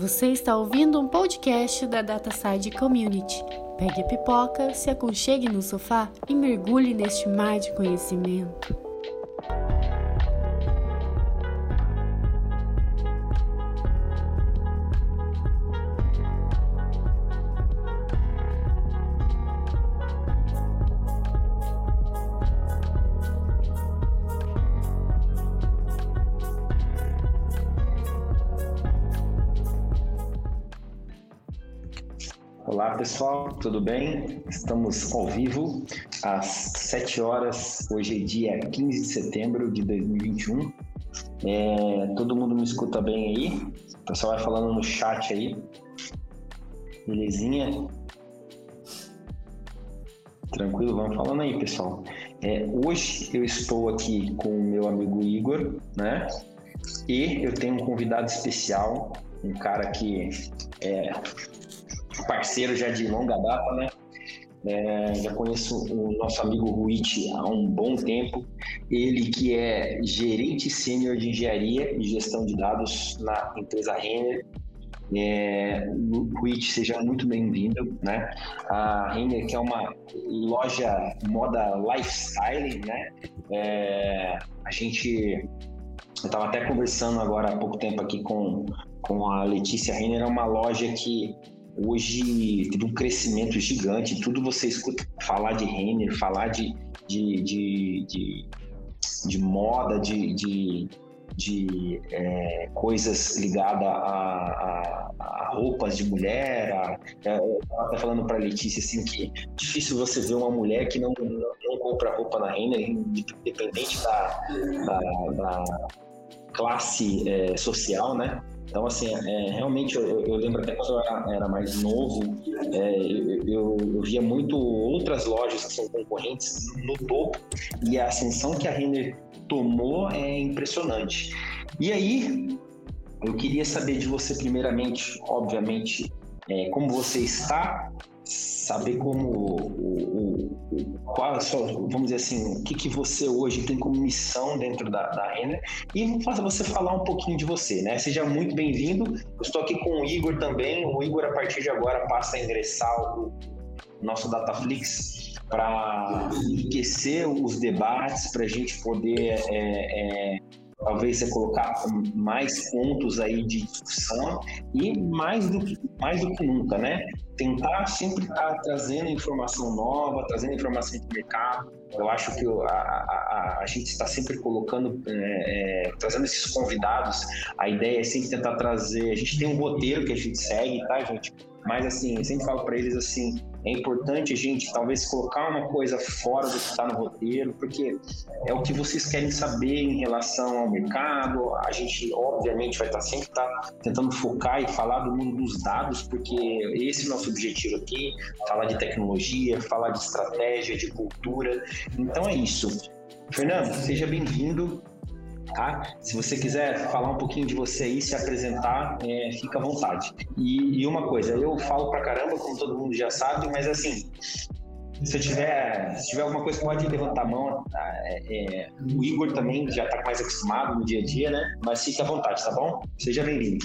Você está ouvindo um podcast da DataSide Community. Pegue a pipoca, se aconchegue no sofá e mergulhe neste mar de conhecimento. Pessoal, tudo bem? Estamos ao vivo às 7 horas, hoje é dia 15 de setembro de 2021. É, todo mundo me escuta bem aí? O pessoal vai falando no chat aí. Belezinha? Tranquilo? Vamos falando aí, pessoal. É, hoje eu estou aqui com o meu amigo Igor, né? E eu tenho um convidado especial, um cara que é parceiro já de longa data, né? É, já conheço o nosso amigo Ruit há um bom tempo. Ele que é gerente sênior de engenharia e gestão de dados na empresa Renner. É, Ruit, seja muito bem-vindo, né? A Renner que é uma loja moda lifestyle, né? É, a gente eu estava até conversando agora há pouco tempo aqui com, com a Letícia Renner, é uma loja que hoje teve um crescimento gigante. Tudo você escuta falar de Renner, falar de, de, de, de, de moda, de, de, de é, coisas ligadas a, a, a, roupas de mulher. A, é, eu estava falando para a Letícia assim, que difícil você ver uma mulher que não, não, não compra roupa na Renner, independente da, da, da classe é, social, né? Então, assim, é, realmente, eu, eu, lembro até quando eu era, era mais novo, é, eu, eu, via muito outras lojas que são concorrentes no topo, e a ascensão que a Renner tomou é impressionante. E aí, eu queria saber de você, primeiramente, obviamente, é, como você está, saber como o, o, qual a sua, vamos dizer assim, o que, que você hoje tem como missão dentro da, da Renner e fazer você falar um pouquinho de você, né? Seja muito bem-vindo. Eu estou aqui com o Igor também. O Igor, a partir de agora, passa a ingressar o nosso Dataflix para enriquecer os debates, para a gente poder é, é, talvez você colocar mais pontos aí de discussão e mais do que, mais do que nunca, né? Tentar sempre estar tá trazendo informação nova, trazendo informação do mercado. Eu acho que a, a, a gente está sempre colocando, é, é, trazendo esses convidados. A ideia é sempre tentar trazer. A gente tem um roteiro que a gente segue, tá, gente? Mas assim, eu sempre falo para eles assim, é importante a gente talvez colocar uma coisa fora do que está no roteiro, porque é o que vocês querem saber em relação ao mercado. A gente, obviamente, vai estar tá sempre tá tentando focar e falar do mundo dos dados, porque esse nosso objetivo aqui: falar de tecnologia, falar de estratégia, de cultura. Então é isso. Fernando, seja bem-vindo tá? Se você quiser falar um pouquinho de você aí, se apresentar, é, fica à vontade. E, e, uma coisa, eu falo pra caramba, como todo mundo já sabe, mas assim, se tiver, se tiver alguma coisa, pode levantar a mão. Tá? É, é, o Igor também já está mais acostumado no dia a dia, né? Mas fique à vontade, tá bom? Seja bem-vindo.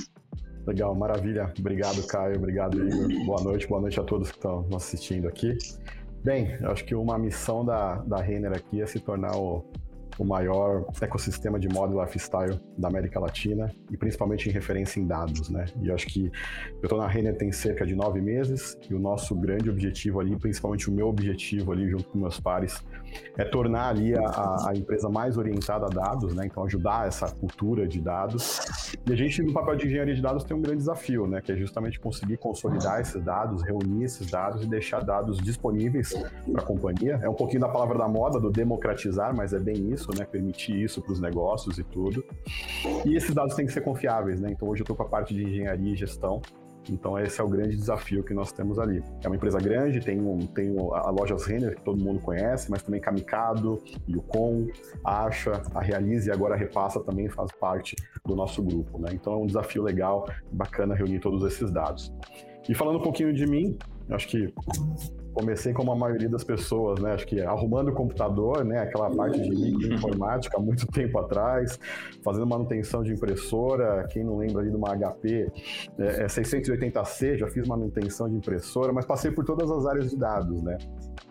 Legal, maravilha. Obrigado, Caio. Obrigado, Igor. Boa noite, boa noite a todos que estão assistindo aqui. Bem, eu acho que uma missão da, da Renner aqui é se tornar o, o maior ecossistema de moda lifestyle da América Latina e principalmente em referência em dados, né? E eu acho que eu estou na Renner tem cerca de nove meses e o nosso grande objetivo ali, principalmente o meu objetivo ali junto com meus pares, é tornar ali a, a empresa mais orientada a dados, né? Então ajudar essa cultura de dados. E a gente no papel de engenharia de dados tem um grande desafio, né? Que é justamente conseguir consolidar esses dados, reunir esses dados e deixar dados disponíveis para a companhia. É um pouquinho da palavra da moda, do democratizar, mas é bem isso né? Permitir isso para os negócios e tudo. E esses dados têm que ser confiáveis, né? Então hoje eu estou com a parte de engenharia e gestão. Então esse é o grande desafio que nós temos ali. É uma empresa grande, tem, um, tem a lojas Renner, que todo mundo conhece, mas também Kamikado, Yukon, Acha, a Realize e agora a Repassa também faz parte do nosso grupo. Né? Então é um desafio legal, bacana reunir todos esses dados. E falando um pouquinho de mim, acho que comecei como a maioria das pessoas, né? Acho que arrumando o computador, né? Aquela parte de microinformática há muito tempo atrás, fazendo manutenção de impressora. Quem não lembra ali de uma HP é, é 680C, já fiz manutenção de impressora, mas passei por todas as áreas de dados, né?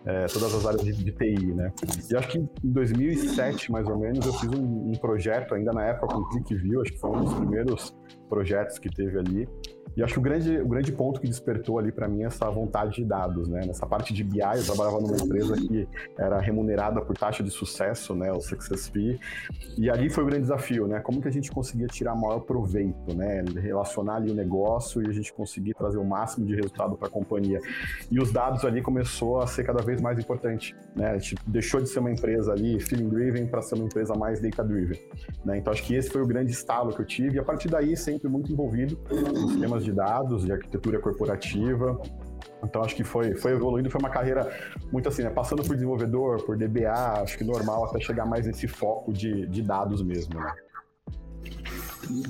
É, todas as áreas de, de, TI, né? E acho que em 2007, mais ou menos, eu fiz um, um projeto ainda na época com ClickView, acho que foi um dos primeiros projetos que teve ali, e acho que o grande, o grande ponto que despertou ali para mim é essa vontade de dados, né? Nessa parte de BI, eu trabalhava numa empresa que era remunerada por taxa de sucesso, né? O Success Fee. E ali foi o grande desafio, né? Como que a gente conseguia tirar maior proveito, né? Relacionar ali o negócio e a gente conseguir trazer o máximo de resultado para a companhia. E os dados ali começou a ser cada vez mais importante, né? A gente deixou de ser uma empresa ali feeling driven para ser uma empresa mais data driven, né? Então acho que esse foi o grande estalo que eu tive e a partir daí sempre muito envolvido nos temas de dados, de arquitetura corporativa. Então acho que foi, foi evoluindo, foi uma carreira muito assim, né? Passando por desenvolvedor, por DBA, acho que normal até chegar mais nesse foco de, de dados mesmo, né?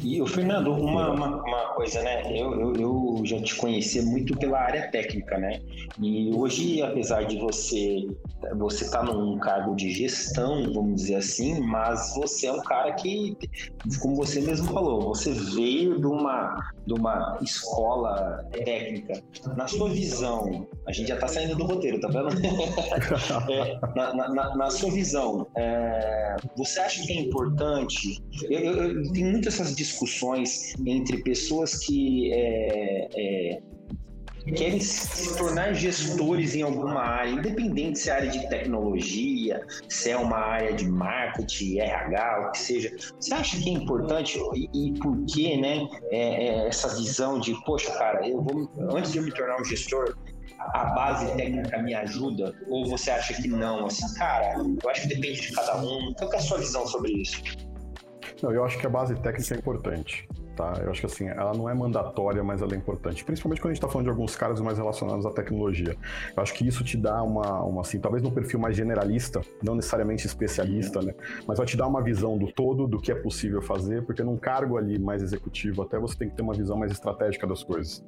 E, o Fernando, uma, uma, uma, coisa, né? Eu, eu, eu, já te conheci muito pela área técnica, né? E hoje, apesar de você você tá num cargo de gestão, vamos dizer assim, mas você é um cara que, como você mesmo falou, você veio de uma, de uma escola técnica. Na sua visão, a gente já tá saindo do roteiro, tá vendo? é, na, na, na, sua visão, é, você acha que é importante? Eu, eu, eu tenho muitas discussões entre pessoas que é, é, querem se tornar gestores em alguma área, independente se é área de tecnologia, se é uma área de marketing, RH, o que seja. Você acha que é importante e, e por que, né, é, é essa visão de, poxa, cara, eu vou, antes de eu me tornar um gestor, a base técnica me ajuda? Ou você acha que não? Assim, cara, eu acho que depende de cada um. Qual é a sua visão sobre isso? Não, eu acho que a base técnica é importante. Tá? Eu acho que assim, ela não é mandatória, mas ela é importante. Principalmente quando a gente está falando de alguns caras mais relacionados à tecnologia. Eu acho que isso te dá uma, uma assim, talvez num perfil mais generalista, não necessariamente especialista, né? Mas vai te dar uma visão do todo, do que é possível fazer, porque num cargo ali mais executivo, até você tem que ter uma visão mais estratégica das coisas.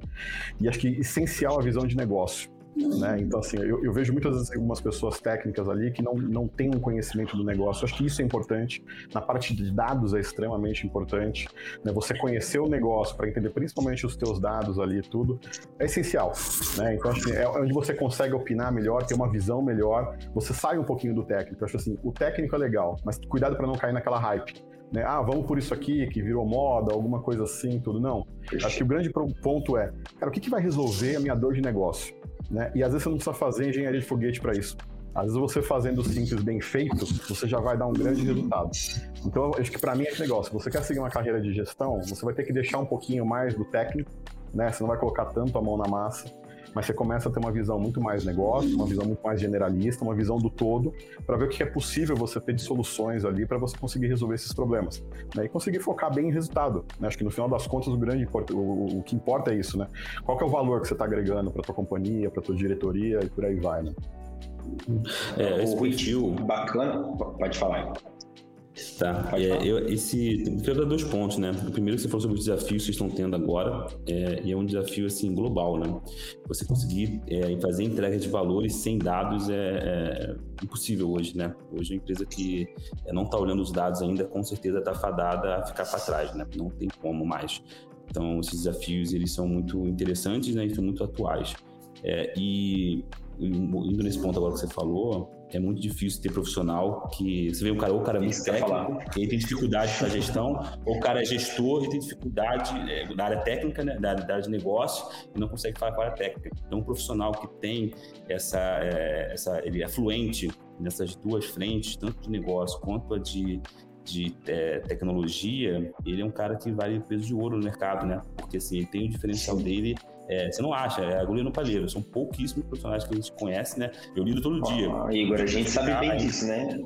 E acho que essencial a visão de negócio. Né? Então, assim, eu, eu, vejo muitas vezes algumas pessoas técnicas ali que não, não têm um conhecimento do negócio. Eu acho que isso é importante. Na parte de dados é extremamente importante. Né? Você conhecer o negócio para entender principalmente os teus dados ali tudo é essencial. Né? Então, assim, é onde você consegue opinar melhor, ter uma visão melhor. Você sai um pouquinho do técnico. Eu acho assim, o técnico é legal, mas cuidado para não cair naquela hype. Né? Ah, vamos por isso aqui, que virou moda, alguma coisa assim, tudo. Não. Acho que o grande ponto é, cara, o que, que vai resolver a minha dor de negócio? Né? E às vezes você não precisa fazer engenharia de foguete para isso. Às vezes você fazendo simples bem feito, você já vai dar um grande resultado. Então, acho que para mim é esse negócio. Você quer seguir uma carreira de gestão, você vai ter que deixar um pouquinho mais do técnico, né? Você não vai colocar tanto a mão na massa mas você começa a ter uma visão muito mais negócio, uma visão muito mais generalista, uma visão do todo, para ver o que é possível você ter de soluções ali para você conseguir resolver esses problemas. Né? E conseguir focar bem em resultado. Né? Acho que no final das contas o grande o, o que importa é isso, né? Qual é o valor que você está agregando para tua companhia, para tua diretoria e por aí vai, né? É, esse perfil bacana, pode falar. Tá. É, eu, esse, eu quero dar dois pontos, né? O primeiro que você falou sobre os desafios que vocês estão tendo agora, é, e é um desafio assim global, né? Você conseguir é, fazer entrega de valores sem dados é, é impossível hoje, né? Hoje a empresa que é, não está olhando os dados ainda, com certeza está fadada a ficar para trás, né? Não tem como mais. Então, esses desafios eles são muito interessantes, né? E são muito atuais. É, e indo nesse ponto agora que você falou, é muito difícil ter profissional que você vê um cara ou o cara é muito técnico, ele tem dificuldade para gestão, ou o cara é gestor e tem dificuldade é, da área técnica, né, área de negócio e não consegue falar com a área técnica. Então, um profissional que tem essa, é, essa ele é fluente nessas duas frentes, tanto de negócio quanto a de de é, tecnologia, ele é um cara que vale peso de ouro no mercado, né? Porque assim, ele tem o diferencial dele é, você não acha, é agulha no palheiro. São pouquíssimos profissionais que a gente conhece, né? Eu lido todo dia. Igor, a gente sabe bem disso, né?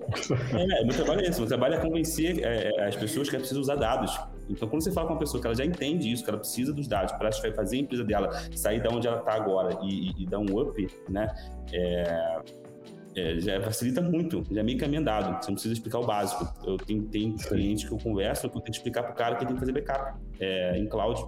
É, meu trabalho é esse. Meu trabalho é convencer é, é, as pessoas que é preciso usar dados. Então, quando você fala com uma pessoa que ela já entende isso, que ela precisa dos dados para fazer a empresa dela sair da onde ela está agora e, e, e, dar um up, né? É, é, já facilita muito, já é meio andado. Você não precisa explicar o básico. Eu tenho, tenho clientes que eu converso que eu tenho que explicar para o cara que tem que fazer backup é, em cloud,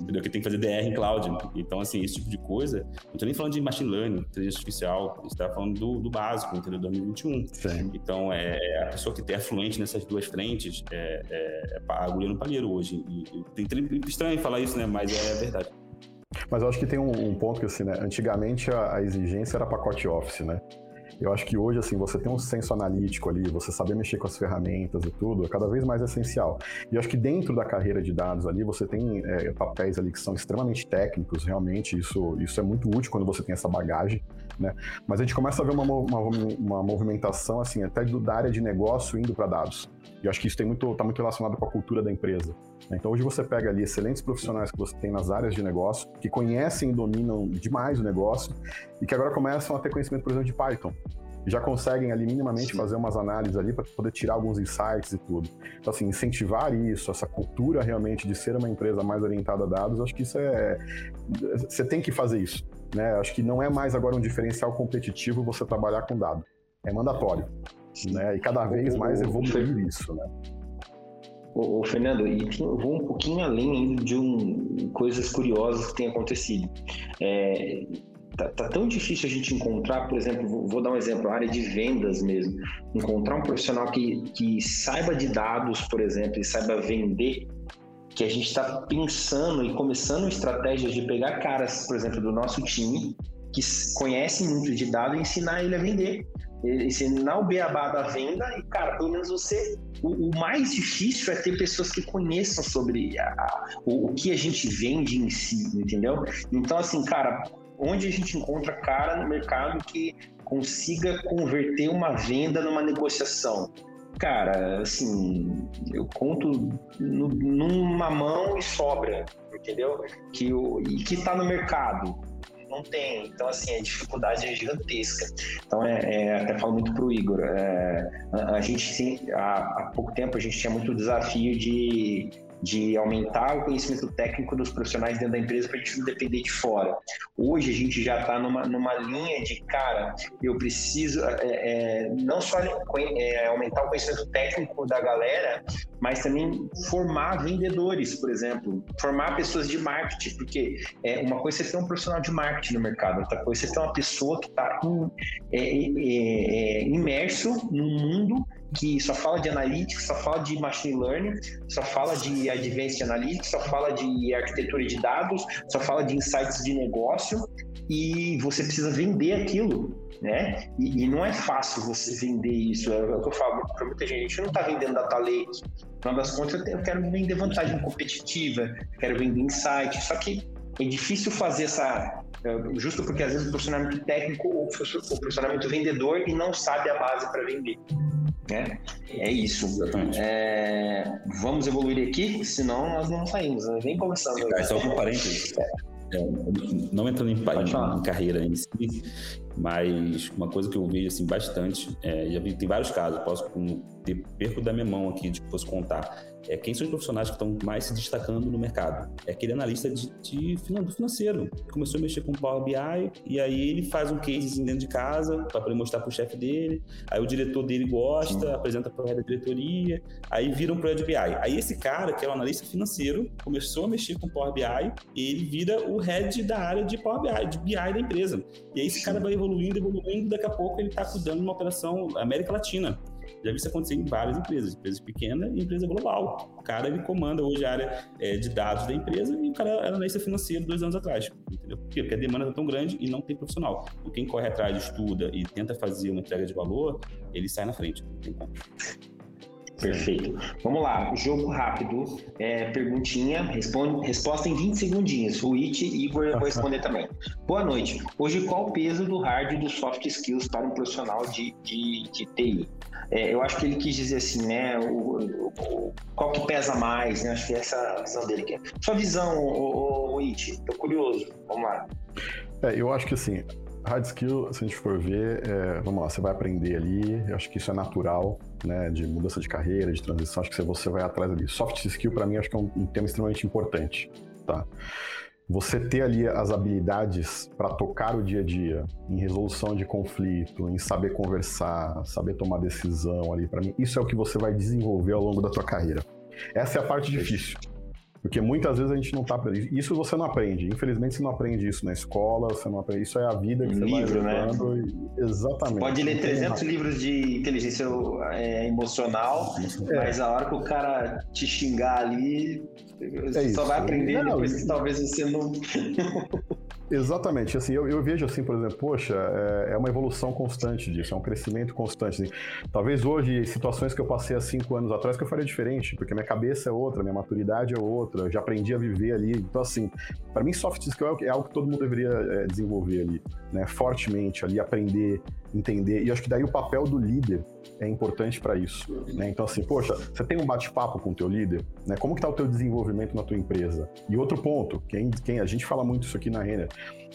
entendeu? Que tem que fazer DR em cloud. Então, assim, esse tipo de coisa. Não estou nem falando de machine learning, inteligência artificial, a gente está falando do, do, básico, entendeu? 2021. Sim. Então, é, a pessoa que é fluente nessas duas frentes é, é, é agulha no palheiro hoje. E, e, tem estranho falar isso, né? Mas é verdade. Mas eu acho que tem um, um ponto que, assim, né? Antigamente a, a exigência era pacote Office, né? Eu acho que hoje, assim, você tem um senso analítico ali, você saber mexer com as ferramentas e tudo, é cada vez mais essencial. E eu acho que dentro da carreira de dados ali, você tem é, papéis ali que são extremamente técnicos, realmente, isso, isso é muito útil quando você tem essa bagagem, né? Mas a gente começa a ver uma, uma, uma movimentação, assim, até do, da área de negócio indo para dados. E eu acho que isso está muito, tá muito relacionado com a cultura da empresa. Então, hoje você pega ali excelentes profissionais que você tem nas áreas de negócio, que conhecem e dominam demais o negócio, e que agora começam a ter conhecimento, por exemplo, de Python. E já conseguem ali minimamente fazer umas análises ali para poder tirar alguns insights e tudo. Então, assim, incentivar isso, essa cultura realmente de ser uma empresa mais orientada a dados, acho que isso é. Você tem que fazer isso. Né? Acho que não é mais agora um diferencial competitivo você trabalhar com dado. É mandatório né? E cada vez mais evoluir isso, né? O, Fernando, e vou um pouquinho além de um, coisas curiosas que têm acontecido. É, tá, tá, tão difícil a gente encontrar, por exemplo, vou, vou, dar um exemplo, a área de vendas mesmo, encontrar um profissional que, que saiba de dados, por exemplo, e saiba vender, que a gente está pensando e começando estratégias de pegar caras, por exemplo, do nosso time, que conhecem muito de dados e ensinar ele a vender ensinar o beabá da venda e, cara, pelo menos você. O, o mais difícil é ter pessoas que conheçam sobre a, a, o, o, que a gente vende em si, entendeu? Então, assim, cara, onde a gente encontra cara no mercado que consiga converter uma venda numa negociação? Cara, assim, eu conto no, numa mão e sobra, entendeu? Que, o, e que está no mercado não tem. Então, assim, a dificuldade é gigantesca. Então, é, é até falo muito para o Igor, é, a, a, gente, sim, há, há pouco tempo, a gente tinha muito desafio de de aumentar o conhecimento técnico dos profissionais dentro da empresa para a gente não depender de fora. Hoje a gente já está numa, numa linha de, cara, eu preciso é, é, não só é, aumentar o conhecimento técnico da galera, mas também formar vendedores, por exemplo, formar pessoas de marketing, porque é, uma coisa é você ter um profissional de marketing no mercado, outra coisa é você ter uma pessoa que está é, imerso no mundo que só fala de analytics, só fala de machine learning, só fala de advanced analytics, só fala de arquitetura de dados, só fala de insights de negócio e você precisa vender aquilo, né? E, e não é fácil você vender isso. É o que eu falo para muita gente. A gente não está vendendo data lake. No das contas, eu quero vender vantagem competitiva, quero vender insight. Só que é difícil fazer essa é, justo porque às vezes o profissionamento técnico ou o profissionamento vendedor e não sabe a base para vender. Né? É isso. É, vamos evoluir aqui, senão nós não saímos, né? nem começamos. É, só um parênteses. É, não entrando em, em, em, carreira em si, mas uma coisa que eu vejo assim, bastante, é, já vi, tem vários casos, posso ter perco da minha mão aqui de posso contar é, quem são os profissionais que estão mais se destacando no mercado? É aquele analista de, de do financeiro. Começou a mexer com o Power BI e aí ele faz um case dentro de casa para poder mostrar para o chefe dele. Aí o diretor dele gosta, Sim. apresenta para o da diretoria. Aí vira um projeto BI. Aí esse cara, que é o um analista financeiro, começou a mexer com o Power BI e ele vira o head da área de Power BI, de BI da empresa. E aí esse cara vai evoluindo, evoluindo, daqui a pouco ele está cuidando de uma operação América Latina. Já vi isso acontecer em várias empresas, empresa pequena e empresa global. O cara ele comanda hoje a área é, de dados da empresa e o cara era analista financeiro dois anos atrás. Entendeu? Por quê? Porque a demanda está tão grande e não tem profissional. Quem corre atrás, estuda e tenta fazer uma entrega de valor, ele sai na frente. Não tem como. Perfeito. Vamos lá, jogo rápido, é, perguntinha, responde, resposta em 20 segundinhos. O It e Igor vou responder também. Boa noite. Hoje, qual o peso do hard e do soft skills para um profissional de, de, de TI? É, eu acho que ele quis dizer assim, né? O, o, qual que pesa mais, né? Acho que é essa visão dele. Aqui. Sua visão, o, o It, tô curioso. Vamos lá. É, eu acho que assim, hard skill, se a gente for ver, é, vamos lá, você vai aprender ali, eu acho que isso é natural, né, de mudança de carreira, de transição, acho que você vai atrás ali. Soft skill, para mim, acho que é um, um tema extremamente importante, tá? você ter ali as habilidades para tocar o dia a dia, em resolução de conflito, em saber conversar, saber tomar decisão ali, para mim, isso é o que você vai desenvolver ao longo da tua carreira. Essa é a parte difícil. Porque muitas vezes a gente não tá. Isso você não aprende. Infelizmente você não aprende isso na escola, você não aprende. Isso é a vida que você Livro, vai levando. Né? E... Exatamente. Pode ler 300 livros de inteligência é, emocional, é. mas a hora que o cara te xingar ali, você é só vai aprender não, depois que talvez você não. Exatamente. Assim, eu, eu, vejo assim, por exemplo, poxa, é, é, uma evolução constante disso, é um crescimento constante. Assim. Talvez hoje, situações que eu passei há cinco anos atrás, que eu faria diferente, porque minha cabeça é outra, minha maturidade é outra, eu já aprendi a viver ali. Então, assim, para mim, soft skill é, é algo que todo mundo deveria é, desenvolver ali, né? Fortemente ali, aprender, entender. E acho que daí o papel do líder é importante para isso. Né? Então, assim, poxa, você tem um bate-papo com o teu líder, né? Como que tá o teu desenvolvimento na tua empresa? E outro ponto, quem, quem a gente fala muito isso aqui na Renner,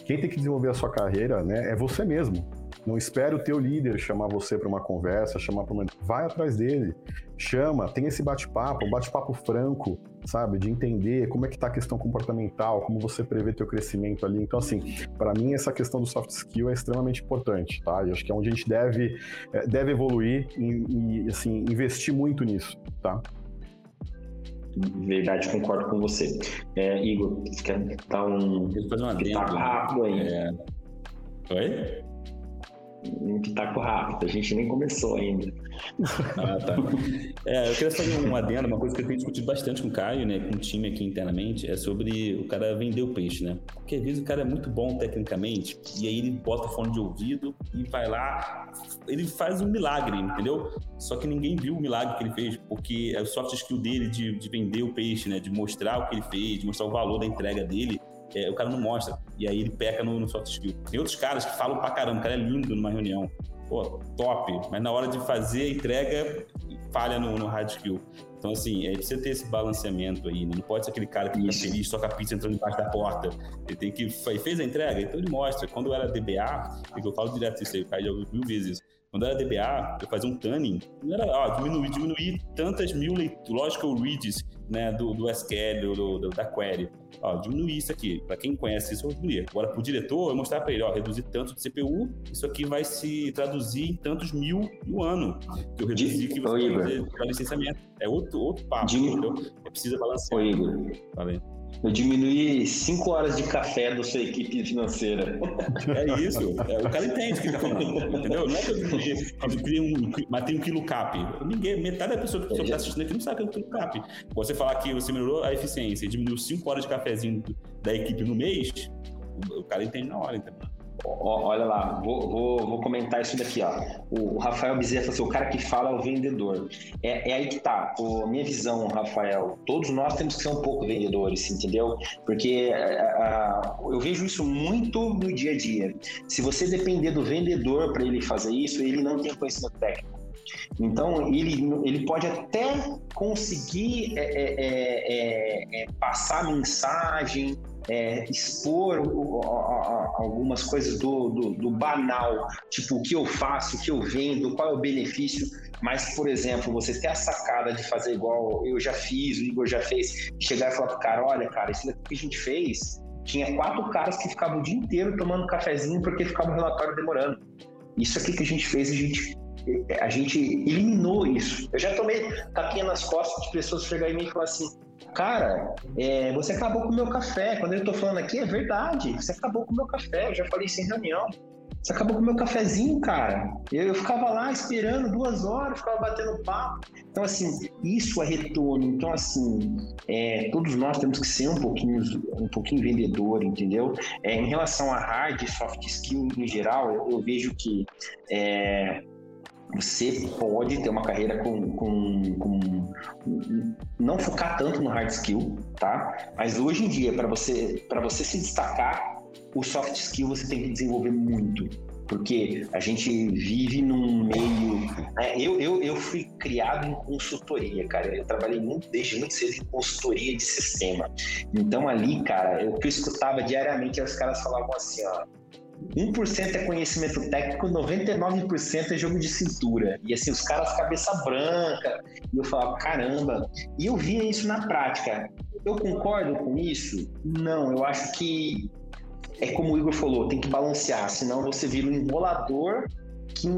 quem tem que desenvolver a sua carreira, né, é você mesmo. Não espere o teu líder chamar você para uma conversa, chamar para uma... Vai atrás dele, chama, tem esse bate-papo, um bate-papo franco, sabe? De entender como é que tá a questão comportamental, como você prevê teu crescimento ali. Então, assim, para mim essa questão do soft skill é extremamente importante, tá? E acho que é onde a gente deve, é, deve evoluir e, e, assim, investir muito nisso, tá? Verdade, concordo com você. É, Igor, você quer dar um fazer uma rápido aí? É... Oi? Um pitaco rápido, a gente nem começou ainda. Ah, tá. É, eu queria fazer um adendo, uma coisa que eu tenho discutido bastante com o Caio, né, com o time aqui internamente, é sobre o cara vender o peixe, né? Porque às vezes o cara é muito bom tecnicamente, e aí ele bota fone de ouvido e vai lá, ele faz um milagre, entendeu? Só que ninguém viu o milagre que ele fez, porque é o soft skill dele de, de vender o peixe, né? De mostrar o que ele fez, de mostrar o valor da entrega dele, é, o cara não mostra. E aí ele peca no, no, soft skill. Tem outros caras que falam pra caramba, o cara é lindo numa reunião. Pô, top. Mas na hora de fazer a entrega, falha no, no hard skill. Então, assim, é, precisa ter esse balanceamento aí, né? Não pode ser aquele cara que fica feliz só com a pizza entrando embaixo da porta. Ele tem que. Fez a entrega, então ele mostra. Quando eu era DBA, é que eu falo direto isso aí, o cara já ouviu mil vezes quando era DBA, eu fazia um tuning, não era, ó, diminuir, diminuir tantas mil logical reads, né, do, do SQL, do, do, da query. Ó, diminuir isso aqui. Para quem conhece isso, eu diminuir. Agora, para o diretor, eu mostrar para ele, ó, reduzir tanto de CPU, isso aqui vai se traduzir em tantos mil no ano. Que eu reduzi que você vai fazer licenciamento. É outro, outro papo? É preciso balancear. Ô, Igor. Falei. Eu diminuí 5 horas de café da sua equipe financeira. É isso. É, o cara entende o que está falando. Entendeu? Não é que eu diminuí, um, matei um quilo cap. Ninguém, metade da pessoa que está assistindo aqui não sabe o que é um quilo cap. Você falar que você melhorou a eficiência e diminuiu 5 horas de cafezinho da equipe no mês, o cara entende na hora, entendeu? Olha lá, vou, vou, vou, comentar isso daqui, ó. O Rafael Bezerra falou assim, o cara que fala é o vendedor. É, é aí que tá, a minha visão, Rafael, todos nós temos que ser um pouco vendedores, entendeu? Porque eu vejo isso muito no dia a dia. Se você depender do vendedor para ele fazer isso, ele não tem conhecimento técnico. Então, ele, ele pode até conseguir é, é, é, é passar mensagem, é, expor o, a, algumas coisas do, do, do, banal, tipo o que eu faço, o que eu vendo, qual é o benefício, mas, por exemplo, você ter a sacada de fazer igual eu já fiz, o Igor já fez, chegar e falar pro cara, olha, cara, isso daqui que a gente fez, tinha quatro caras que ficavam o dia inteiro tomando cafezinho porque ficava o relatório demorando. Isso aqui que a gente fez, a gente a gente eliminou isso. Eu já tomei tapinha nas costas de pessoas chegar em mim e falar assim: Cara, é, você acabou com o meu café. Quando eu tô falando aqui, é verdade. Você acabou com o meu café. Eu já falei isso em reunião. Você acabou com o meu cafezinho, cara. Eu, eu, ficava lá esperando duas horas, ficava batendo papo. Então, assim, isso é retorno. Então, assim, é, todos nós temos que ser um pouquinho, um pouquinho vendedor, entendeu? É, em relação a hard e soft skill em geral, eu, eu vejo que é, você pode ter uma carreira com, com, com, não focar tanto no hard skill, tá? Mas hoje em dia, para você para você se destacar, o soft skill você tem que desenvolver muito, porque a gente vive num meio. Né? Eu, eu, eu fui criado em consultoria, cara. Eu trabalhei muito, desde muito cedo em consultoria de sistema. Então ali, cara, o que eu escutava diariamente, os caras falavam assim, ó 1% é conhecimento técnico, 99% é jogo de cintura. E assim, os caras cabeça branca. E eu falava, caramba. E eu via isso na prática. eu concordo com isso? Não, eu acho que é como o Igor falou, tem que balancear, senão você vira um enrolador que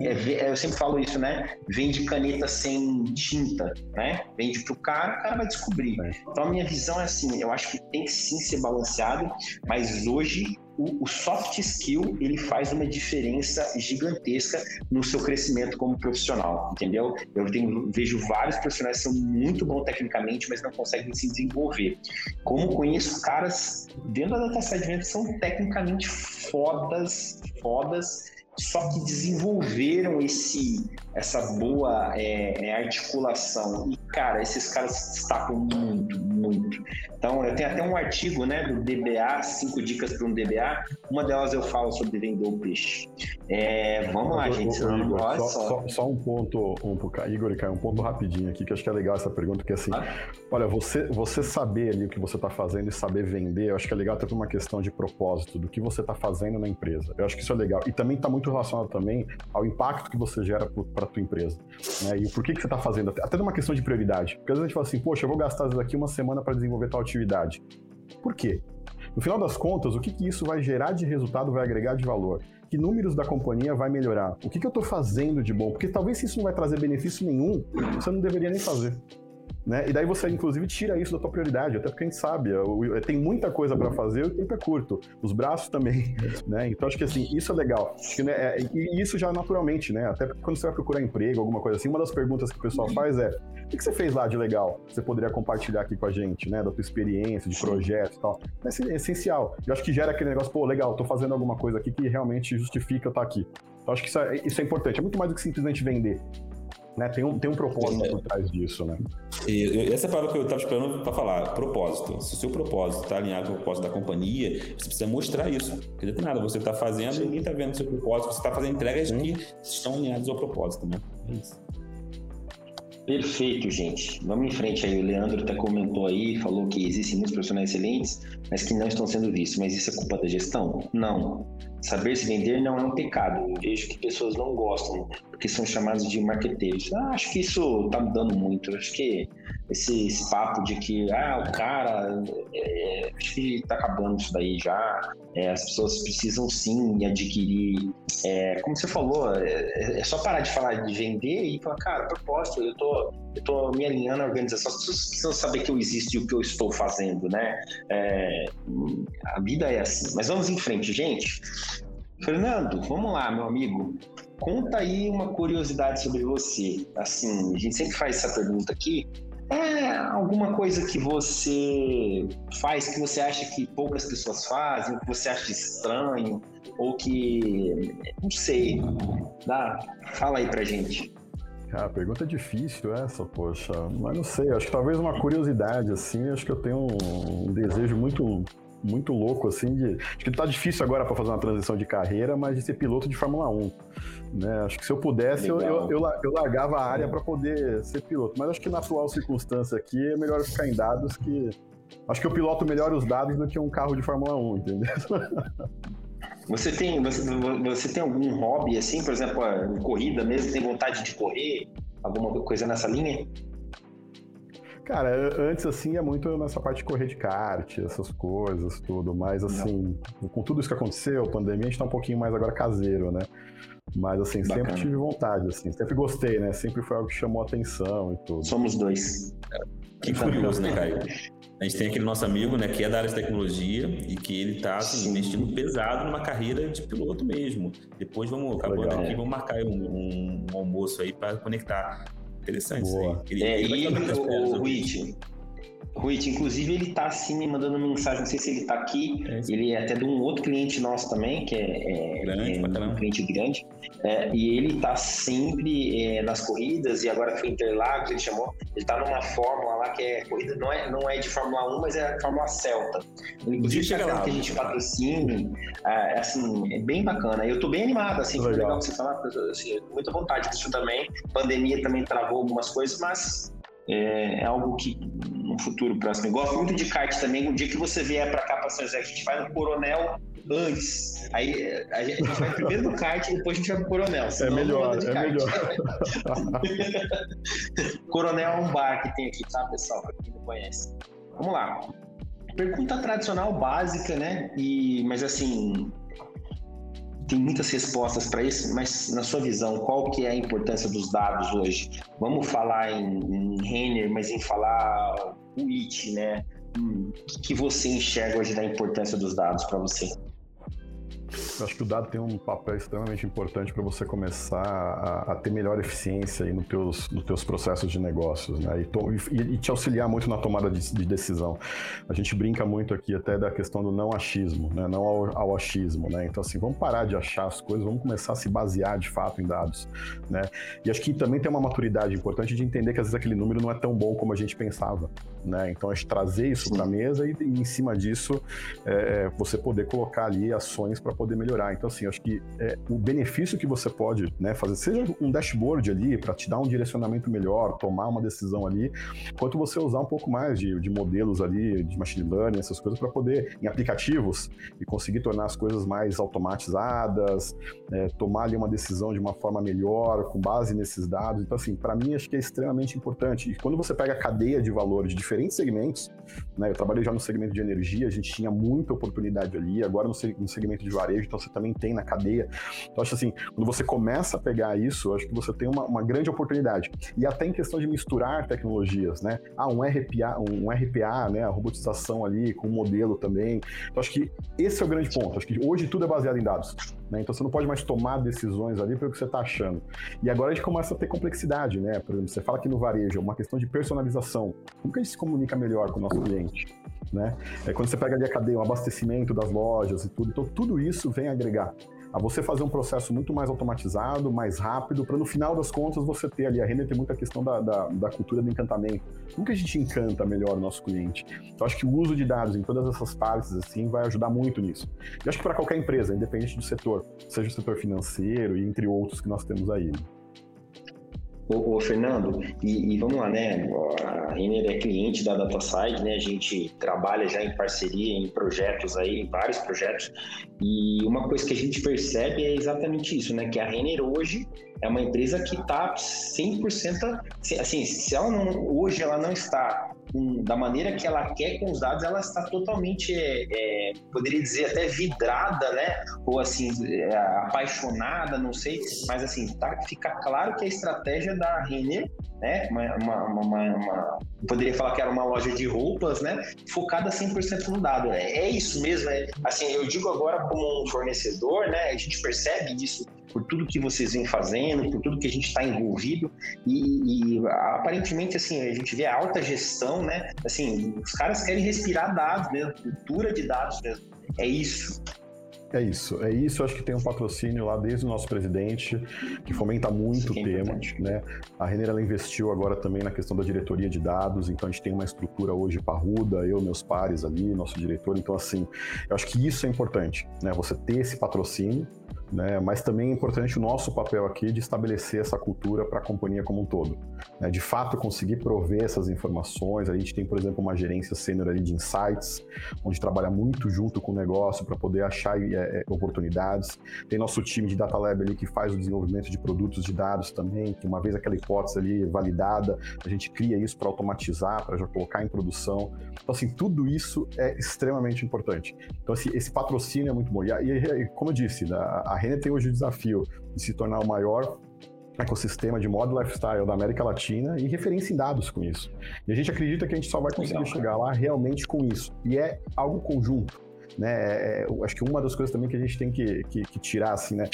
é, eu sempre falo isso, né? Vende caneta sem tinta, né? Vende pro cara, o cara vai descobrir. É. Então a minha visão é assim, eu acho que tem que sim ser balanceado, mas hoje o, o, soft skill ele faz uma diferença gigantesca no seu crescimento como profissional, entendeu? Eu tenho, vejo vários profissionais que são muito bons tecnicamente, mas não conseguem se desenvolver. Como conheço caras dentro da data que são tecnicamente fodas, fodas, só que desenvolveram esse, essa boa é, é, articulação. E, cara, esses caras se destacam muito, muito. Então, eu tenho até um artigo né, do DBA, cinco dicas para um DBA. Uma delas eu falo sobre vender o peixe. É, vamos lá, gente. Igor, só, só, só, um ponto, um, Igor, um ponto rapidinho aqui, que acho que é legal essa pergunta, que assim, ah. olha, você, você saber ali o que você está fazendo e saber vender, eu acho que é legal até por uma questão de propósito, do que você está fazendo na empresa. Eu acho que isso é legal. E também está muito relacionado também ao impacto que você gera para a tua empresa. Né? E o porquê que você está fazendo. Até numa questão de prioridade. Porque às vezes a gente fala assim, poxa, eu vou gastar daqui uma semana para desenvolver tal atividade. Por quê? No final das contas, o que, que isso vai gerar de resultado, vai agregar de valor? Que números da companhia vai melhorar? O que, que eu estou fazendo de bom? Porque talvez se isso não vai trazer benefício nenhum, você não deveria nem fazer. Né? E daí você, inclusive, tira isso da tua prioridade, até porque a gente sabe, tem muita coisa para fazer e o tempo é curto. Os braços também, né? Então, acho que, assim, isso é legal. Né, é, e isso já naturalmente, né? Até porque quando você vai procurar emprego, alguma coisa assim, uma das perguntas que o pessoal faz é o que você fez lá de legal? Você poderia compartilhar aqui com a gente, né? Da tua experiência, de projetos e tal. É essencial. Eu acho que gera aquele negócio, pô, legal, tô fazendo alguma coisa aqui que realmente justifica eu estar aqui. Então, acho que isso é, isso é importante. É muito mais do que simplesmente vender. Né? Tem, um, tem um propósito é. por trás disso, né? E, essa é a palavra que eu estava esperando para falar, propósito. Se o seu propósito está alinhado com o propósito da companhia, você precisa mostrar isso. Porque não tem nada, você está fazendo, ninguém está vendo o seu propósito, você está fazendo entregas Sim. que estão alinhadas ao propósito, né? É isso. Perfeito, gente. Vamos em frente aí. O Leandro até comentou aí, falou que existem muitos profissionais excelentes, mas que não estão sendo vistos. Mas isso é culpa da gestão? Não. Saber se vender não é um pecado. Eu vejo que pessoas não gostam, porque são chamados de marqueteiros. Ah, acho que isso está mudando muito. Acho que esse, esse, papo de que ah, o cara, é, acho que está acabando isso daí já. É, as pessoas precisam sim adquirir. É, como você falou, é, é, só parar de falar de vender e falar, cara, propósito, eu tô, eu tô me alinhando à organização. As pessoas precisam saber que eu existo e o que eu estou fazendo, né? É, a vida é assim. Mas vamos em frente, gente. Fernando, vamos lá, meu amigo. Conta aí uma curiosidade sobre você. Assim, a gente sempre faz essa pergunta aqui, é alguma coisa que você faz que você acha que poucas pessoas fazem, que você acha estranho, ou que. Não sei. Dá? Fala aí pra gente. Cara, pergunta difícil essa, poxa. Mas não sei, acho que talvez uma curiosidade, assim, acho que eu tenho um, desejo muito muito louco, assim, de. Acho que tá difícil agora para fazer uma transição de carreira, mas de ser piloto de Fórmula 1. Né? Acho que se eu pudesse, eu, eu, eu, eu, largava a área para poder ser piloto. Mas acho que na atual circunstância aqui é melhor ficar em dados que. Acho que eu piloto melhor os dados do que um carro de Fórmula 1, entendeu? Você tem, você, você tem algum hobby assim, por exemplo, corrida mesmo, tem vontade de correr? Alguma coisa nessa linha? Cara, antes assim é muito nessa parte de correr de kart, essas coisas, tudo, mas assim, Não. com tudo isso que aconteceu, pandemia, a gente tá um pouquinho mais agora caseiro, né? Mas assim, Bacana. sempre tive vontade, assim, sempre gostei, né? Sempre foi algo que chamou atenção e tudo. Somos dois. Que curioso, né, Caio? A gente tem aquele nosso amigo, né, que é da área de tecnologia e que ele tá assim, investindo pesado numa carreira de piloto mesmo. Depois vamos, acabando Legal. aqui, vamos marcar um, um, um almoço aí para conectar Interessante Boa. Ele, é, ele e o, o Rich, Ruit, inclusive ele tá assim me mandando mensagem, não sei se ele tá aqui, é ele é até de um outro cliente nosso também, que é, é, grande, é um cliente grande, é, e ele tá sempre é, nas corridas, e agora foi Interlagos, ele chamou, ele tá numa fórmula lá que é corrida, não é, não é de Fórmula 1, mas é a Fórmula Celta. Inclusive tá lá, que a gente patrocine, é, assim, é bem bacana. Eu tô bem animado, assim, legal, legal que você falar, assim, muita vontade disso também. Pandemia também travou algumas coisas, mas é, é, algo que futuro próximo. Eu gosto muito de kart também. Um dia que você vier para cá para São José, a gente vai no Coronel antes. Aí a gente vai primeiro no kart e depois a gente vai pro Coronel. É melhor, é melhor. Coronel é um bar que tem aqui, tá, pessoal? Para quem não conhece. vamos lá. Pergunta tradicional básica, né? E, mas assim, tem muitas respostas para isso, mas na sua visão, qual que é a importância dos dados hoje? Vamos falar em, em Renner, mas em falar o IT, né? Hum, o que você enxerga hoje da importância dos dados para você? Eu acho que o dado tem um papel extremamente importante para você começar a, a, ter melhor eficiência aí nos teus, nos teus processos de negócios, né? E, to, e, e te auxiliar muito na tomada de, de, decisão. A gente brinca muito aqui até da questão do não achismo, né? Não ao, ao, achismo, né? Então, assim, vamos parar de achar as coisas, vamos começar a se basear de fato em dados, né? E acho que também tem uma maturidade importante de entender que às vezes aquele número não é tão bom como a gente pensava, né? Então, gente trazer isso para a mesa e, e, em cima disso é, você poder colocar ali ações para poder melhorar. Então, assim, acho que é, o benefício que você pode né, fazer, seja um dashboard ali para te dar um direcionamento melhor, tomar uma decisão ali, quanto você usar um pouco mais de, de modelos ali, de machine learning, essas coisas, para poder, em aplicativos, e conseguir tornar as coisas mais automatizadas, é, tomar ali uma decisão de uma forma melhor, com base nesses dados. Então, assim, para mim, acho que é extremamente importante. E quando você pega a cadeia de valor de diferentes segmentos, né, eu trabalhei já no segmento de energia, a gente tinha muita oportunidade ali, agora no segmento de varejo, então você também tem na cadeia. Então, acho assim, quando você começa a pegar isso, acho que você tem uma, uma grande oportunidade. E até em questão de misturar tecnologias, né? Ah, um RPA, um RPA, né? A robotização ali com um modelo também. Então, acho que esse é o grande ponto. Acho que hoje tudo é baseado em dados. Né? Então você não pode mais tomar decisões ali pelo que você está achando. E agora a gente começa a ter complexidade, né? Por exemplo, você fala que no varejo, uma questão de personalização. Como que a gente se comunica melhor com o nosso cliente? Né? É quando você pega ali a cadeia, o abastecimento das lojas e tudo. Então tudo isso vem agregar a você fazer um processo muito mais automatizado, mais rápido, para no final das contas você ter ali. A Renner tem muita questão da, da, da, cultura do encantamento. Como que a gente encanta melhor o nosso cliente? Então, acho que o uso de dados em todas essas partes assim vai ajudar muito nisso. E acho que para qualquer empresa, independente do setor, seja o setor financeiro e entre outros que nós temos aí. Ô, ô Fernando, e, e, vamos lá, né? A Renner é cliente da DataSide, né? A gente trabalha já em parceria em projetos aí, em vários projetos. E uma coisa que a gente percebe é exatamente isso, né? Que a Renner hoje é uma empresa que está 100%, assim, se ela não, hoje ela não está com, da maneira que ela quer com os dados, ela está totalmente, é, é, poderia dizer até vidrada, né? Ou assim, é, apaixonada, não sei, mas assim, tá, fica claro que a estratégia da Renner, né? Uma, uma, uma, uma, poderia falar que era uma loja de roupas, né? Focada 100% no dado. É, é isso mesmo, é, assim, eu digo agora como um fornecedor, né? A gente percebe isso por tudo que vocês vêm fazendo, por tudo que a gente está envolvido e, e, aparentemente assim a gente vê a alta gestão, né? Assim, os caras querem respirar dados mesmo, cultura de dados mesmo. É isso. É isso, é isso. Eu acho que tem um patrocínio lá desde o nosso presidente, que fomenta muito o é tema. Né? A Renner ela investiu agora também na questão da diretoria de dados, então a gente tem uma estrutura hoje parruda, eu, meus pares ali, nosso diretor. Então, assim, eu acho que isso é importante, né? Você ter esse patrocínio, né? Mas também é importante o nosso papel aqui de estabelecer essa cultura para a companhia como um todo. Né? De fato, conseguir prover essas informações. A gente tem, por exemplo, uma gerência sênior ali de insights, onde trabalha muito junto com o negócio para poder achar é, é, oportunidades. Tem nosso time de Data Lab ali que faz o desenvolvimento de produtos de dados também, que uma vez aquela hipótese ali validada, a gente cria isso para automatizar, para já colocar em produção. Então, assim, tudo isso é extremamente importante. Então, assim, esse patrocínio é muito bom. E, e como eu disse, a, a Renner tem hoje o desafio de se tornar o maior ecossistema de moda lifestyle da América Latina e referência em dados com isso. E a gente acredita que a gente só vai conseguir Legal, chegar lá realmente com isso. E é algo conjunto. Né? É, é acho que uma das coisas também que a gente tem que, que, que tirar assim, né?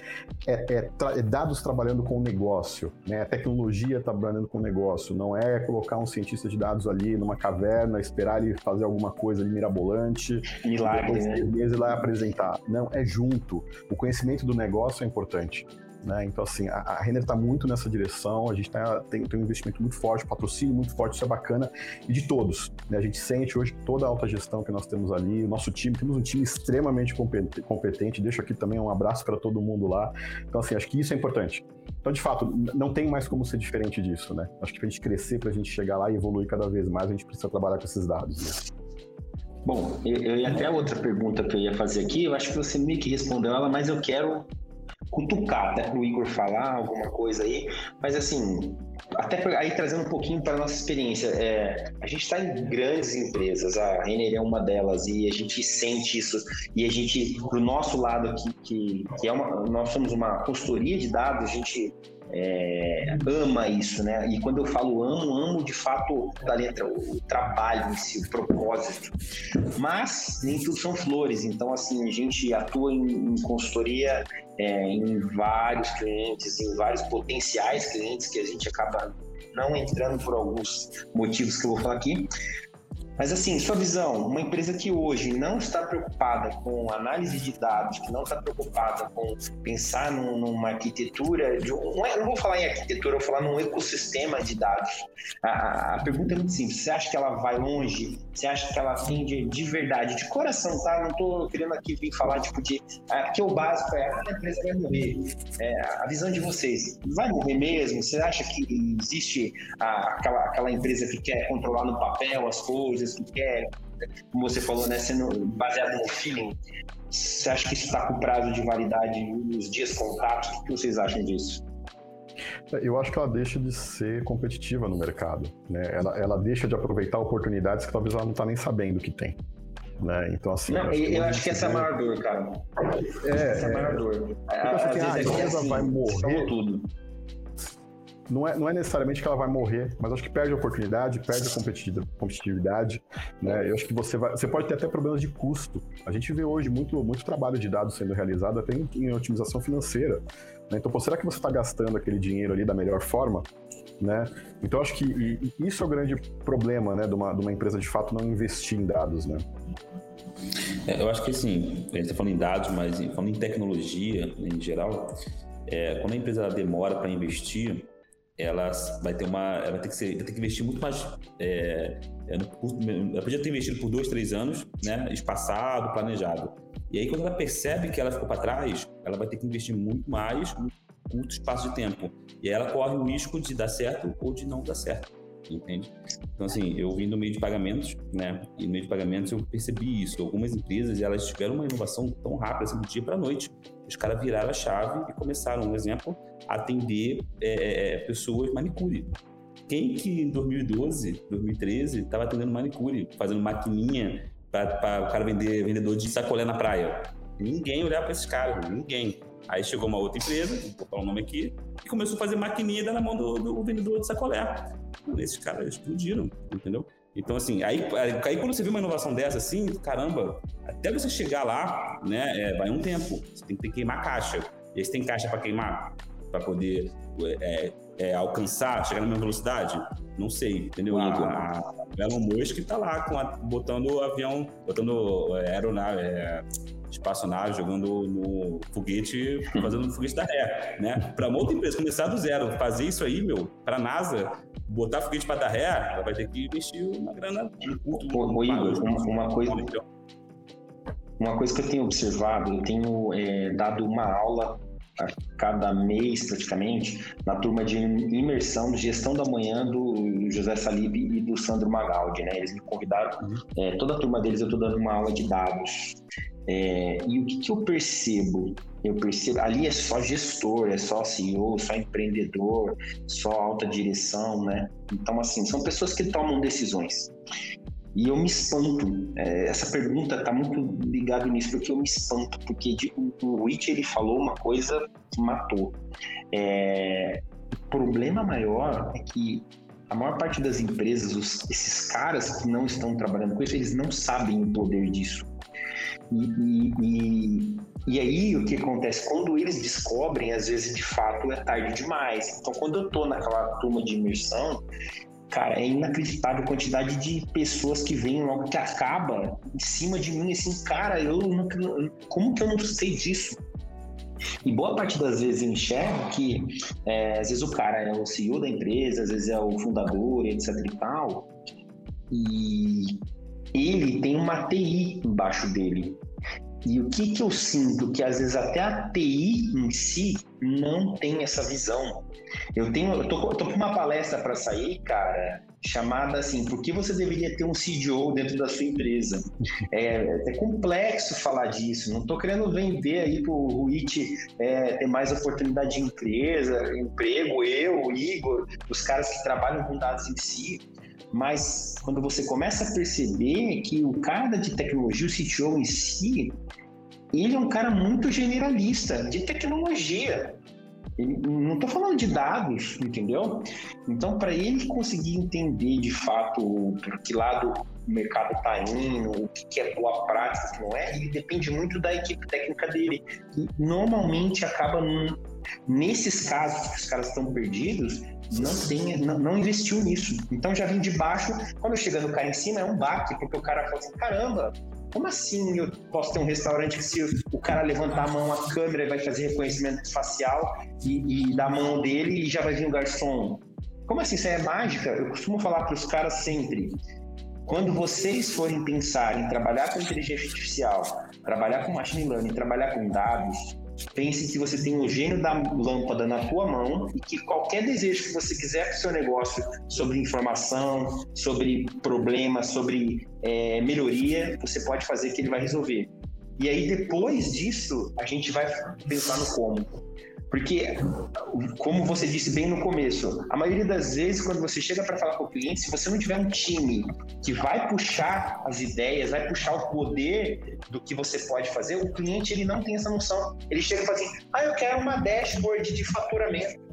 é, é, é, dados trabalhando com o negócio, né? a tecnologia trabalhando com o negócio, não é colocar um cientista de dados ali numa caverna, esperar ele fazer alguma coisa ali mirabolante, milagre, né? e lá apresentar. Não, é junto. O conhecimento do negócio é importante. Né? Então, assim, a, a Renner está muito nessa direção, a gente tá, tem, tem, um investimento muito forte, patrocínio muito forte, isso é bacana, e de todos. Né? A gente sente hoje toda a alta gestão que nós temos ali, o nosso time, temos um time extremamente competente, deixo aqui também um abraço para todo mundo lá. Então, assim, acho que isso é importante. Então, de fato, não tem mais como ser diferente disso, né? Acho que para a gente crescer, para a gente chegar lá e evoluir cada vez mais, a gente precisa trabalhar com esses dados. Né? Bom, eu, eu até outra pergunta que eu ia fazer aqui, eu acho que você meio que respondeu ela, mas eu quero cutucar, até para o Igor falar alguma coisa aí. Mas assim, até aí trazendo um pouquinho para nossa experiência, é, a gente está em grandes empresas, a Renner é uma delas, e a gente sente isso, e a gente, do nosso lado aqui, que, que é uma, nós somos uma consultoria de dados, a gente é, ama isso, né? E quando eu falo amo, amo de fato da letra, o, trabalho em si, o propósito. Mas nem tudo são flores, então assim, a gente atua em, em consultoria é, em vários clientes, em vários potenciais clientes que a gente acaba não entrando por alguns motivos que eu vou falar aqui, mas assim, sua visão, uma empresa que hoje não está preocupada com análise de dados, que não está preocupada com pensar num, numa arquitetura, de, não, é, não, vou falar em arquitetura, vou falar num ecossistema de dados. A, a, pergunta é muito simples. Você acha que ela vai longe? Você acha que ela atende de verdade, de coração, tá? Não estou querendo aqui vir falar tipo de ah, que o básico é ah, a empresa vai morrer. É, a visão de vocês, vai morrer mesmo? Você acha que existe a, aquela, aquela empresa que quer controlar no papel as coisas? Coisas que quer, como você falou, né, sendo baseado no feeling. Você acha que isso está com prazo de validade nos dias contatos? O que vocês acham disso? Eu acho que ela deixa de ser competitiva no mercado. Né? Ela, ela deixa de aproveitar oportunidades que talvez ela não está nem sabendo que tem. Né? Então, assim. Não, eu acho que, eu acho que essa é a maior dor, cara. É, essa é a maior dor. Porque eu acho que a empresa assim, vai morrer. Tudo não é, não é necessariamente que ela vai morrer, mas acho que perde a oportunidade, perde a competitividade. Né? Eu acho que você vai. Você pode ter até problemas de custo. A gente vê hoje muito, muito trabalho de dados sendo realizado até em, em otimização financeira. Né? Então, pô, será que você está gastando aquele dinheiro ali da melhor forma? Né? Então, acho que e, e isso é o grande problema né, de, uma, de uma empresa de fato não investir em dados. Né? É, eu acho que assim, a gente está falando em dados, mas falando em tecnologia em geral, é, quando a empresa demora para investir, ela vai ter uma, ela vai ter que, ser, vai ter que investir muito mais. É, é ela podia ter investido por dois, três anos, né, espaçado, planejado. E aí quando ela percebe que ela ficou para trás, ela vai ter que investir muito mais, no curto espaço de tempo. E aí ela corre o risco de dar certo ou de não dar certo entende? Então, assim, eu vim do meio de pagamentos, né? E no meio de pagamentos eu percebi isso. Algumas empresas, elas tiveram uma inovação tão rápida, assim, do dia para noite. Os caras viraram a chave e começaram, um exemplo, a atender é, é, é pessoas manicure. Quem que em 2012, 2013, estava atendendo manicure, fazendo maquininha para o cara vender vendedor de sacolé na praia? Ninguém olhava para esses caras, ninguém. Aí chegou uma outra empresa, vou falar o nome aqui, e começou a fazer maquininha na mão do, do vendedor de sacolé. Esses caras explodiram, entendeu? Então, assim, aí, aí quando você vê uma inovação dessa, assim, caramba, até você chegar lá, né, é, vai um tempo. Você tem que ter que queimar caixa. E aí você tem caixa para queimar? Para poder é, é, alcançar, chegar na mesma velocidade? Não sei, entendeu? Ah. A, a Elon Musk tá lá a, botando o avião, botando é, aeronave, é, espaçonave, jogando no foguete, fazendo no foguete da ré, né? Para uma outra empresa começar do zero, fazer isso aí, meu, para a NASA, botar foguete para dar ré, ela vai ter que investir uma grana curto. Ô, Igor, uma, uma coisa. Uma coisa que eu tenho observado, eu tenho é, dado uma aula a cada mês praticamente na turma de imersão de gestão da manhã do José Salib e do Sandro Magaldi, né? Eles me convidaram, uhum. é, toda a turma deles eu estou dando uma aula de dados. É, e o que, que, eu percebo? Eu percebo, ali é só gestor, é só CEO, só empreendedor, só alta direção, né? Então, assim, são pessoas que tomam decisões. E eu me espanto. É, essa pergunta está muito ligada nisso, porque eu me espanto, porque de, o Rich ele falou uma coisa que matou. É, o problema maior é que a maior parte das empresas, os, esses caras que não estão trabalhando com isso, eles não sabem o poder disso. E, e, e, e, aí o que acontece? Quando eles descobrem, às vezes de fato é tarde demais. Então, quando eu tô naquela turma de imersão, cara, é inacreditável a quantidade de pessoas que vêm logo que acaba em cima de mim, assim, cara, eu como que eu não sei disso? E boa parte das vezes eu enxergo que é, às vezes o cara é o CEO da empresa, às vezes é o fundador, etc e tal, e ele tem uma TI embaixo dele. E o que, que eu sinto? Que às vezes até a TI em si não tem essa visão. Eu tenho, eu tô, tô com uma palestra para sair, cara, chamada assim, por que você deveria ter um CDO dentro da sua empresa? É, é complexo falar disso, não estou querendo vender aí para o Ruit é, ter mais oportunidade de empresa, emprego, eu, Igor, os caras que trabalham com dados em si, mas quando você começa a perceber que o cara de tecnologia, o CTO em si, ele é um cara muito generalista de tecnologia. Ele, não estou falando de dados, entendeu? Então, para ele conseguir entender de fato para que lado o mercado está indo, o que é boa prática, o que não é, ele depende muito da equipe técnica dele. E normalmente acaba nesses casos que os caras estão perdidos, não, tem, não, não, investiu nisso. Então já vem de baixo, quando chega no cara em cima é um baque, porque o cara fala assim, caramba, como assim eu posso ter um restaurante que se o cara levantar a mão, a câmera vai fazer reconhecimento facial e, e da mão dele e já vai vir o garçom? Como assim? Isso é mágica? Eu costumo falar para os caras sempre. Quando vocês forem pensar em trabalhar com inteligência artificial, trabalhar com machine learning, trabalhar com dados, Pense que você tem um gênio da lâmpada na tua mão e que qualquer desejo que você quiser para o seu negócio sobre informação, sobre problemas, sobre é, melhoria, você pode fazer que ele vai resolver. E aí, depois disso, a gente vai pensar no como. Porque, como você disse bem no começo, a maioria das vezes, quando você chega para falar com o cliente, se você não tiver um time que vai puxar as ideias, vai puxar o poder do que você pode fazer, o cliente ele não tem essa noção. Ele chega e fala assim: ah, eu quero uma dashboard de faturamento.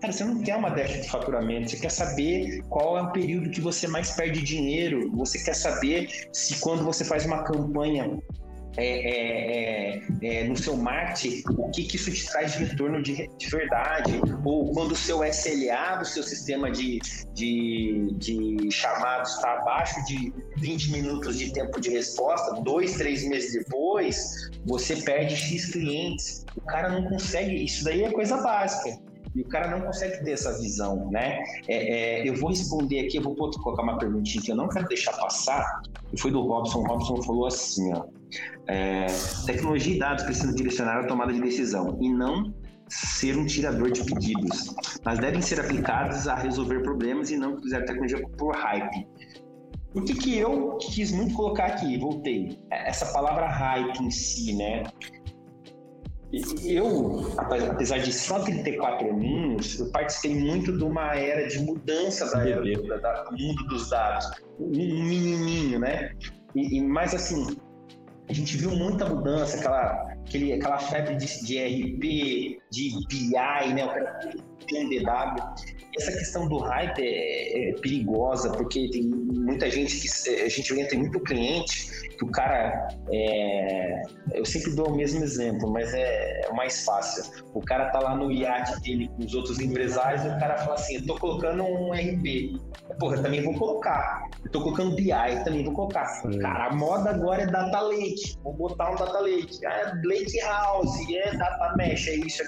Cara, você não quer uma dashboard de faturamento, você quer saber qual é o período que você mais perde dinheiro, você quer saber se quando você faz uma campanha é, é, é, é, no seu marketing, o que, que isso te traz de retorno de, de, verdade, ou quando o seu SLA do seu sistema de, de, de chamados está abaixo de 20 minutos de tempo de resposta, dois, três meses depois, você perde X clientes. O cara não consegue, isso daí é coisa básica e o cara não consegue ter essa visão, né? É, é, eu vou responder aqui, eu vou colocar uma perguntinha que eu não quero deixar passar, foi do Robson. O Robson falou assim, ó, é, tecnologia e dados precisam direcionar a tomada de decisão e não ser um tirador de pedidos, mas devem ser aplicados a resolver problemas e não utilizar tecnologia por hype. O que, que eu quis muito colocar aqui? Voltei. Essa palavra hype em si, né? eu, apesar de só 34 aninhos, eu participei muito de uma era de mudança da era do, da, do mundo dos dados. Um menininho, né? E, e, mas assim, a gente viu muita mudança, aquela, aquele, aquela febre de, de RP, de BI, né? tem um DW. Essa questão do hype é, é, perigosa, porque tem muita gente que. A gente entra muito cliente que o cara. É, eu sempre dou o mesmo exemplo, mas é, é mais fácil. O cara tá lá no iate dele com os outros empresários e o cara fala assim: eu tô colocando um RP. Porra, eu também vou colocar. Eu tô colocando BI, também vou colocar. Sim. Cara, a moda agora é data lake. Vou botar um data lake. É lake house, é data mesh, é isso. É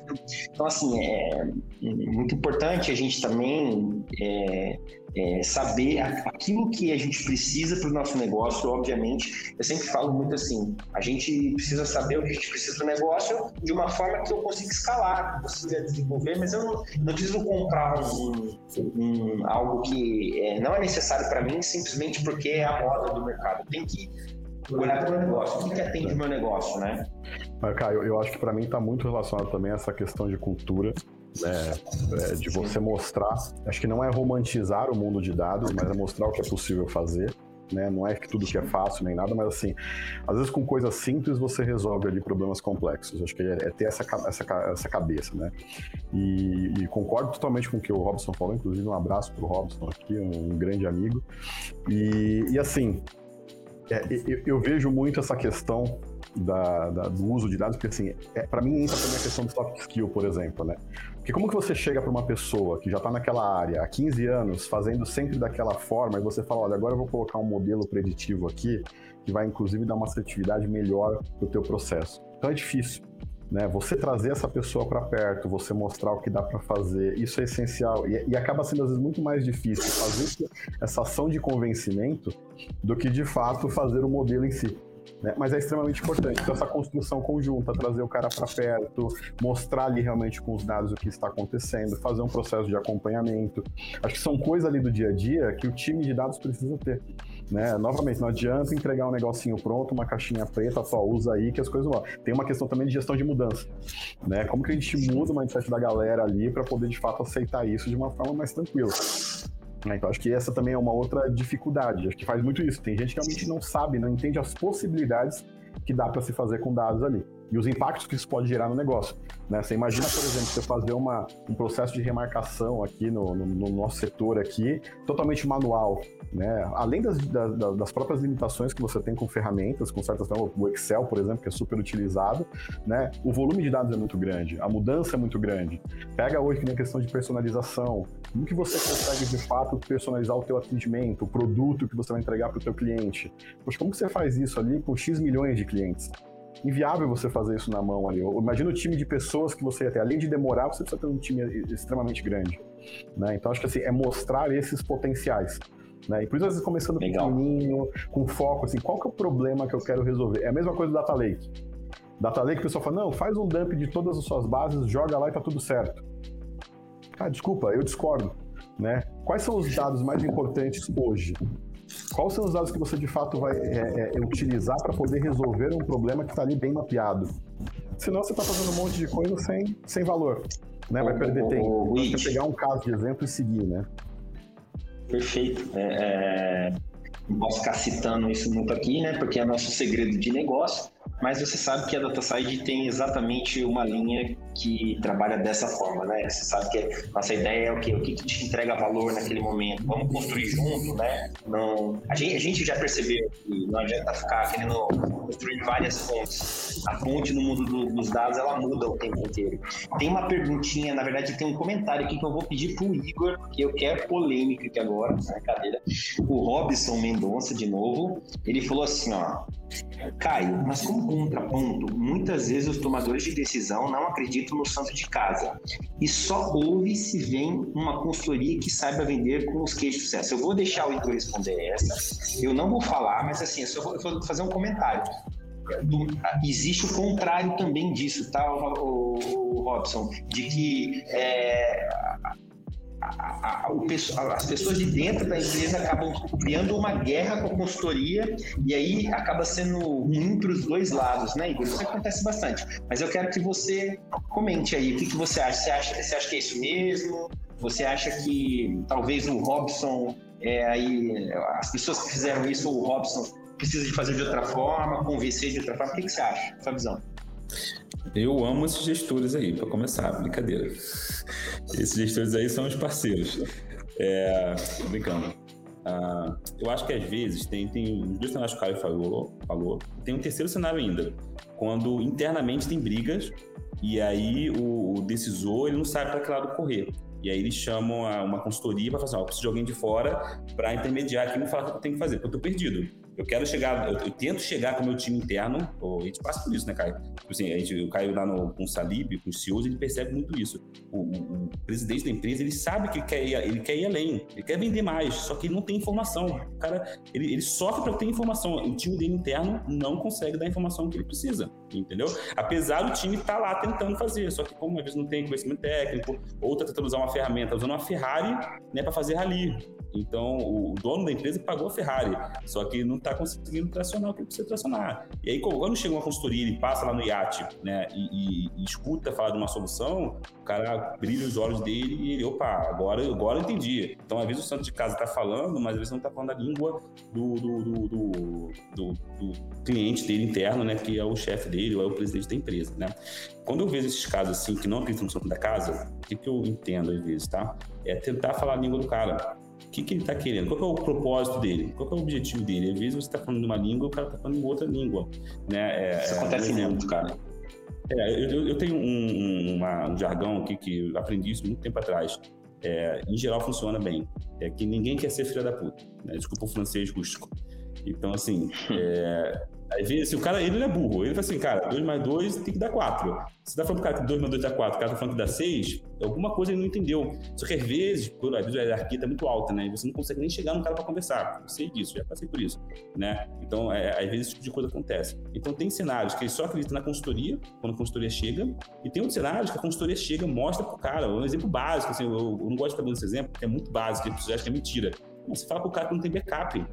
então, assim, é muito importante a gente também é, é, saber aquilo que a gente precisa para o nosso negócio, obviamente. Eu sempre falo muito assim: a gente precisa saber o que a gente precisa do negócio de uma forma que eu consiga escalar, eu consiga desenvolver, mas eu não, não preciso comprar um, um, algo que é, não é necessário para mim simplesmente porque é a moda do mercado. Tem que olhar para o negócio. O que, que atende o meu negócio, né? Caio, eu acho que para mim está muito relacionado também a essa questão de cultura né, é, de você mostrar. Acho que não é romantizar o mundo de dados, mas é mostrar o que é possível fazer. Né? Não é que tudo que é fácil nem nada, mas assim, às vezes com coisas simples você resolve ali problemas complexos. Acho que é, é ter essa, essa, essa cabeça, né? E, e, concordo totalmente com o que o Robson falou, inclusive um abraço para o Robson aqui, um, grande amigo. E, e assim, é, eu, eu, vejo muito essa questão da, da, do uso de dados, porque assim, é, para mim entra também a questão do soft skill, por exemplo, né? Porque como que você chega para uma pessoa que já está naquela área há 15 anos, fazendo sempre daquela forma, e você fala, olha, agora eu vou colocar um modelo preditivo aqui, que vai inclusive dar uma assertividade melhor para o teu processo. Então é difícil. Né? Você trazer essa pessoa para perto, você mostrar o que dá para fazer, isso é essencial e, e, acaba sendo às vezes muito mais difícil fazer essa ação de convencimento do que de fato fazer o modelo em si. Né? Mas é extremamente importante. Então, essa construção conjunta, trazer o cara para perto, mostrar ali realmente com os dados o que está acontecendo, fazer um processo de acompanhamento. Acho que são coisas ali do dia a dia que o time de dados precisa ter. Né? Novamente, não adianta entregar um negocinho pronto, uma caixinha preta, só usa aí que as coisas vão. Tem uma questão também de gestão de mudança. Né? Como que a gente muda o mindset da galera ali para poder de fato aceitar isso de uma forma mais tranquila? Né? Então acho que essa também é uma outra dificuldade. Acho que faz muito isso. Tem gente que realmente não sabe, não entende as possibilidades que dá para se fazer com dados ali e os impactos que isso pode gerar no negócio. Né? Você imagina, por exemplo, você fazer uma, um processo de remarcação aqui no, no, no nosso setor aqui, totalmente manual, né? Além das, das, das, próprias limitações que você tem com ferramentas, com certas o Excel, por exemplo, que é super utilizado, né? O volume de dados é muito grande, a mudança é muito grande. Pega hoje que a questão de personalização, como que você consegue de fato personalizar o teu atendimento, o produto que você vai entregar para o teu cliente? Poxa, como que você faz isso ali com X milhões de clientes? inviável você fazer isso na mão ali. Imagina o time de pessoas que você ia ter. Além de demorar, você precisa ter um time extremamente grande. Né? Então, acho que assim, é mostrar esses potenciais. Né? E por isso, às vezes, começando Legal. pequenininho, com foco, assim, qual que é o problema que eu quero resolver? É a mesma coisa do Data Lake. Data Lake, o pessoal fala, não, faz um dump de todas as suas bases, joga lá e tá tudo certo. Ah, desculpa, eu discordo. Né? Quais são os dados mais importantes hoje? Quais são os dados que você de fato vai é, é, utilizar para poder resolver um problema que está ali bem mapeado? Senão você está fazendo um monte de coisa sem, sem valor, né? Vai perder tempo. Você pegar um caso de exemplo e seguir, né? Perfeito. É, é, não posso ficar citando isso muito aqui, né? Porque é nosso segredo de negócio mas você sabe que a DataSide tem exatamente uma linha que trabalha dessa forma, né? Você sabe que nossa ideia é o quê? O que, que te entrega valor naquele momento? Vamos construir junto, né? Não, a, gente, a gente já percebeu que não adianta ficar querendo construir várias fontes. A fonte no mundo do, dos dados, ela muda o tempo inteiro. Tem uma perguntinha, na verdade tem um comentário aqui que eu vou pedir pro Igor, que eu quero polêmica aqui agora, na cadeira. O Robson Mendonça, de novo, ele falou assim, ó, Caio, mas como contraponto, muitas vezes os tomadores de decisão não acreditam no santo de casa e só ouve se vem uma consultoria que saiba vender com os queijos de sucesso. Eu vou deixar o Igor responder essa, eu não vou falar, mas assim, eu só vou, eu vou fazer um comentário. Do, existe o contrário também disso, tá, o, o, o Robson? De que é, a, a, o, as pessoas de dentro da empresa acabam criando uma guerra com a consultoria e aí acaba sendo ruim para os dois lados, né? Isso acontece bastante. Mas eu quero que você comente aí o que, que você acha. Você, acha. você acha que é isso mesmo? Você acha que talvez o Robson, é, aí, as pessoas que fizeram isso, o Robson precisa de fazer de outra forma, convencer de outra forma? O que, que você acha? Sua visão? Eu amo esses gestores aí, para começar, brincadeira. Esses gestores aí são os parceiros. É, brincando. Ah, eu acho que às vezes tem, tem os dois cenários que o Caio falou, falou, tem um terceiro cenário ainda, quando internamente tem brigas e aí o, o decisor ele não sabe para que lado correr. E aí eles chamam uma consultoria para fazer, assim, preciso de alguém de fora para intermediar aqui e me falar o que eu tenho que fazer, porque eu estou perdido eu quero chegar, eu, eu, tento chegar com o meu time interno, a gente passa por isso, né, Caio? Tipo assim, a gente, o Caio lá no, com o Salib, com os CEOs, ele percebe muito isso. O, o, o, presidente da empresa, ele sabe que quer ir, ele quer ir além, ele quer vender mais, só que ele não tem informação. O cara, ele, ele sofre para ter informação. O time dele interno não consegue dar a informação que ele precisa, entendeu? Apesar do time estar tá lá tentando fazer, só que como às vezes não tem conhecimento técnico, ou está tentando usar uma ferramenta, usando uma Ferrari, né, para fazer rally. Então, o dono da empresa pagou a Ferrari, só que não está conseguindo tracionar o que precisa tracionar. E aí, quando chega uma consultoria, ele passa lá no iate, né, e, e, e escuta falar de uma solução, o cara brilha os olhos dele e ele, opa, agora, agora eu entendi. Então, às vezes o santo de casa está falando, mas às vezes não está falando a língua do, do, do, do, do cliente dele interno, né, que é o chefe dele ou é o presidente da empresa, né. Quando eu vejo esses casos assim, que não acreditam no santo da casa, o que, que eu entendo às vezes, tá? É tentar falar a língua do cara que, que ele está querendo? Qual é o propósito dele? Qual é o objetivo dele? Às vezes você está falando uma língua, o cara está falando outra língua. Né? É, Isso acontece é, muito, cara. É, eu, eu, tenho um, uma, um jargão aqui que eu aprendi isso muito tempo atrás. É, em geral funciona bem. É que ninguém quer ser filha da puta. Né? Desculpa o francês rústico. Então, assim, é, Às vezes, o cara, ele é burro. Ele fala assim, cara, 2 mais 2 tem que dar 4. Se tá falando pro cara que 2 mais 2 dá 4, o cara tá falando que dá 6, alguma coisa ele não entendeu. Só que às vezes, por, às vezes a hierarquia tá muito alta, né? E você não consegue nem chegar no cara para conversar. Eu sei disso, já passei por isso, né? Então, é, às vezes esse tipo de coisa acontece. Então, tem cenários que ele só acredita na consultoria, quando a consultoria chega, e tem outros cenários que a consultoria chega mostra pro cara, um exemplo básico, assim, eu, eu não gosto de ficar dando esse exemplo, porque é muito básico, ele acha que é mentira. Mas você fala pro cara que não tem backup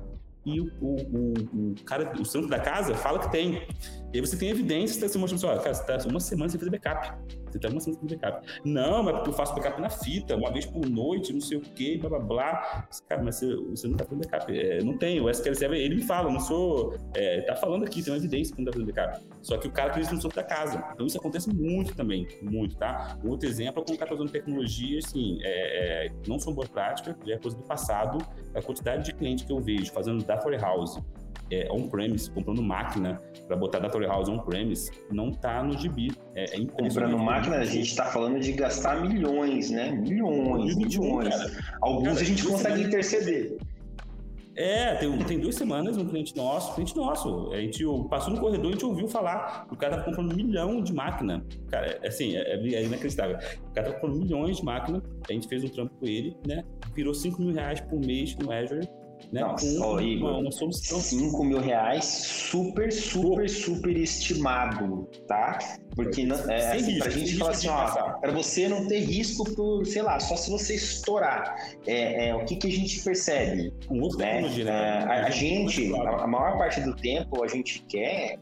e o, o, o, cara, o santo da casa, fala que tem. E aí você tem evidências, você mostra assim, ó, cara, você tá uma semana sem fazer backup. Você tá uma semana sem fazer backup. Não, mas porque eu faço backup na fita, uma vez por noite, não sei o quê, blá blá blá. Cara, mas você, você não tá fazendo backup. É, não tem, o SQL Server, ele me fala, não sou. É, tá falando aqui, tem uma evidência que não tá fazendo backup. Só que o cara acredita no santo da casa. Então isso acontece muito também, muito, tá? Outro exemplo é quando o cara tá usando tecnologia, assim, é, é, não são boas práticas, é coisa do passado, a quantidade de clientes que eu vejo fazendo data warehouse é, on-premise, comprando máquina para botar data warehouse on-premise, não está no gibi. É, é comprando máquina, a gente está falando de gastar milhões, né? Milhões, milhões. Alguns cara, a gente consegue interceder. É, tem, tem duas semanas um cliente nosso, cliente nosso, a gente passou no corredor e a gente ouviu falar, o cara tava comprando um milhão de máquina. Cara, é, assim, é, é, inacreditável. O cara tava comprando milhões de máquina, a gente fez um trampo com ele, né? Virou 5 mil reais por mês no Azure né? Nossa, com Igor, uma, solução. 5 mil reais, super, super, super estimado, tá? Porque não, é, assim, risco, pra gente falar assim, ó, para você não ter risco por, sei lá, só se você estourar. É, é o que, que a gente percebe? Um né? né? É, a, a gente, a, a maior parte do tempo, a gente quer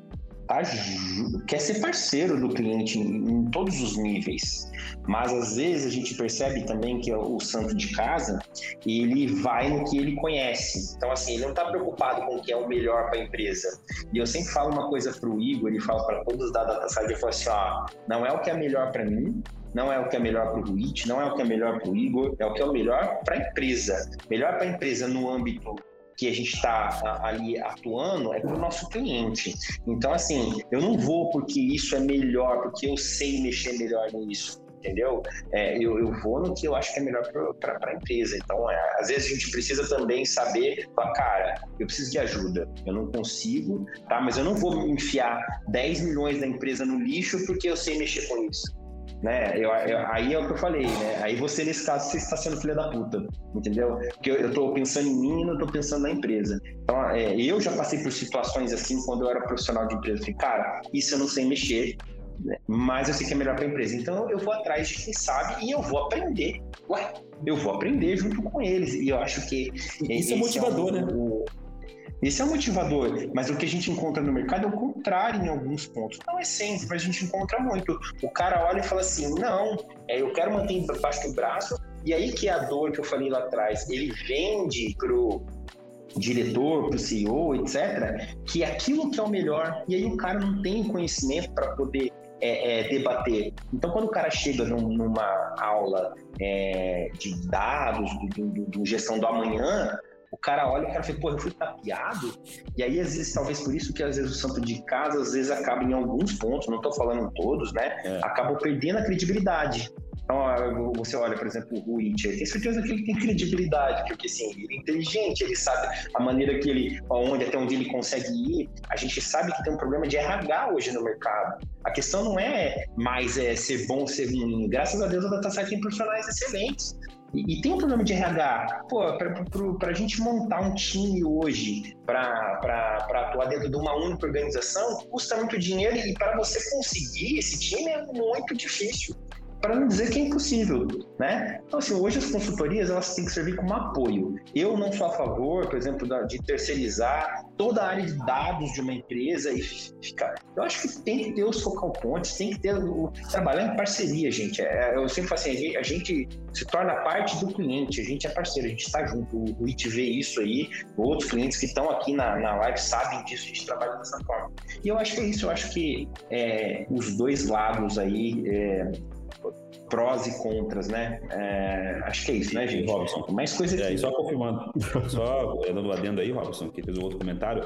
quer ser parceiro do cliente em, em, todos os níveis. Mas às vezes a gente percebe também que o santo de casa, ele vai no que ele conhece. Então, assim, ele não está preocupado com o que é o melhor para a empresa. E eu sempre falo uma coisa para o Igor, ele fala para todos da DataSide, ele fala assim, ó, não é o que é melhor para mim, não é o que é melhor para o Ruit, não é o que é melhor para o Igor, é o que é o melhor para a empresa. Melhor para a empresa no âmbito que a gente está ali atuando é para o nosso cliente. Então, assim, eu não vou porque isso é melhor, porque eu sei mexer melhor nisso entendeu? É, eu, eu, vou no que eu acho que é melhor para a empresa. Então, é, às vezes a gente precisa também saber, falar, cara, eu preciso de ajuda, eu não consigo, tá? Mas eu não vou enfiar 10 milhões da empresa no lixo porque eu sei mexer com isso né? Eu, eu, aí é o que eu falei, né? Aí você, nesse caso, você está sendo filha da puta, entendeu? Porque eu, eu tô pensando em mim e não tô pensando na empresa. Então, é, eu já passei por situações assim quando eu era profissional de empresa. Falei, cara, isso eu não sei mexer, né? mas eu sei que é melhor para a empresa. Então, eu vou atrás de quem sabe e eu vou aprender. Ué, eu vou aprender junto com eles. E eu acho que. Isso é motivador, é o, né? O, esse é o motivador, mas o que a gente encontra no mercado é o contrário em alguns pontos. Não é sempre, mas a gente encontra muito. O cara olha e fala assim: não, é, eu quero manter embaixo do braço, e aí que é a dor que eu falei lá atrás, ele vende pro diretor, pro CEO, etc., que aquilo que é o melhor, e aí o cara não tem conhecimento para poder é, é, debater. Então, quando o cara chega num, numa aula é, de dados, do, do, do, gestão do amanhã, o cara olha e o cara fala, pô, eu fui tapeado. E aí, às vezes, talvez por isso que às vezes o santo de casa, às vezes acaba em alguns pontos, não estou falando todos, né? É. Acabam perdendo a credibilidade. Então, você olha, por exemplo, o Witcher, tem certeza que ele tem credibilidade, porque assim, ele é inteligente, ele sabe a maneira que ele, onde, até onde ele consegue ir. A gente sabe que tem um problema de RH hoje no mercado. A questão não é mais é, ser bom ou ser ruim. Graças a Deus a DataSite tem profissionais excelentes. E, e, tem um problema de RH. Pô, para a gente montar um time hoje para atuar dentro de uma única organização, custa muito dinheiro e para você conseguir esse time é muito difícil para não dizer que é impossível, né? Então, assim, hoje as consultorias elas têm que servir como apoio. Eu não sou a favor, por exemplo, de terceirizar toda a área de dados de uma empresa e ficar. Eu acho que tem que ter os focal points, tem que ter o trabalhar em parceria, gente. É, eu sempre falo assim, a gente se torna parte do cliente, a gente é parceiro, a gente está junto. O IT vê isso aí, outros clientes que estão aqui na, na live sabem disso, a gente trabalha dessa forma. E eu acho que é isso, eu acho que é, os dois lados aí é, prós e contras, né? É, acho que é isso, né, gente? Robson. Mais coisa que... É, só confirmando, só dando adendo aí, Robson, que fez um outro comentário,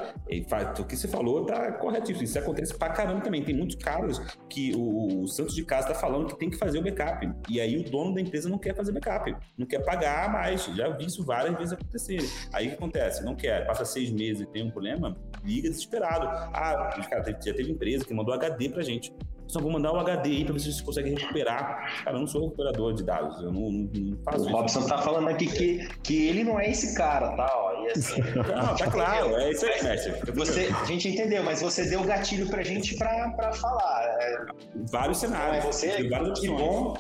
o que você falou tá corretíssimo. Isso acontece pra caramba também. Tem muitos caras que o, o Santos de casa tá falando que tem que fazer o backup. E aí o dono da empresa não quer fazer backup, não quer pagar mais. Já vi isso várias vezes acontecer. Aí o que acontece? Não quer, passa seis meses e tem um problema, liga desesperado. Ah, cara, já teve empresa que mandou HD pra gente só vou mandar o HD aí para ver se você consegue recuperar. Cara, eu não sou recuperador de dados, eu não, não faço o isso. O Robson tá falando aqui que, que ele não é esse cara, tá? Ó, e assim, não, tá claro, é isso aí, mestre. Você, a gente entendeu, mas você deu o gatilho pra gente pra, pra falar. É... Vários cenários. É você, que bom.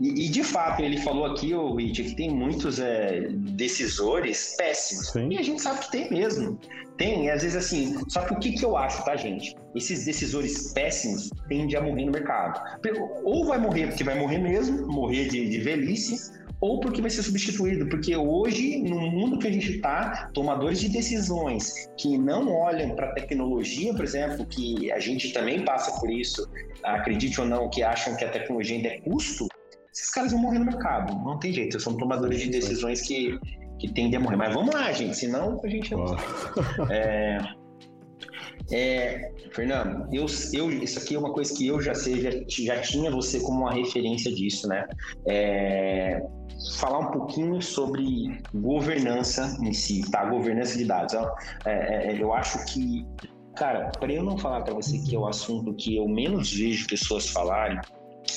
E, e, de fato, ele falou aqui, o Rich, que tem muitos é, decisores péssimos. Sim. E a gente sabe que tem mesmo. Tem, e às vezes assim. Só que o que, que eu acho, tá, gente? Esses decisores péssimos tendem a morrer no mercado. Ou vai morrer porque vai morrer mesmo, morrer de, de velhice, ou porque vai ser substituído, porque hoje, no mundo que a gente está, tomadores de decisões que não olham para a tecnologia, por exemplo, que a gente também passa por isso, acredite ou não, que acham que a tecnologia ainda é custo, esses caras vão morrer no mercado, não tem jeito, são tomadores de decisões que que tende a morrer. Mas vamos lá, gente, senão a gente não. É, é, Fernando, eu, eu, isso aqui é uma coisa que eu já sei, já, já tinha você como uma referência disso, né? É, falar um pouquinho sobre governança em si, tá? Governança de dados. É, é, eu acho que, cara, para eu não falar para você que é o assunto que eu menos vejo pessoas falarem,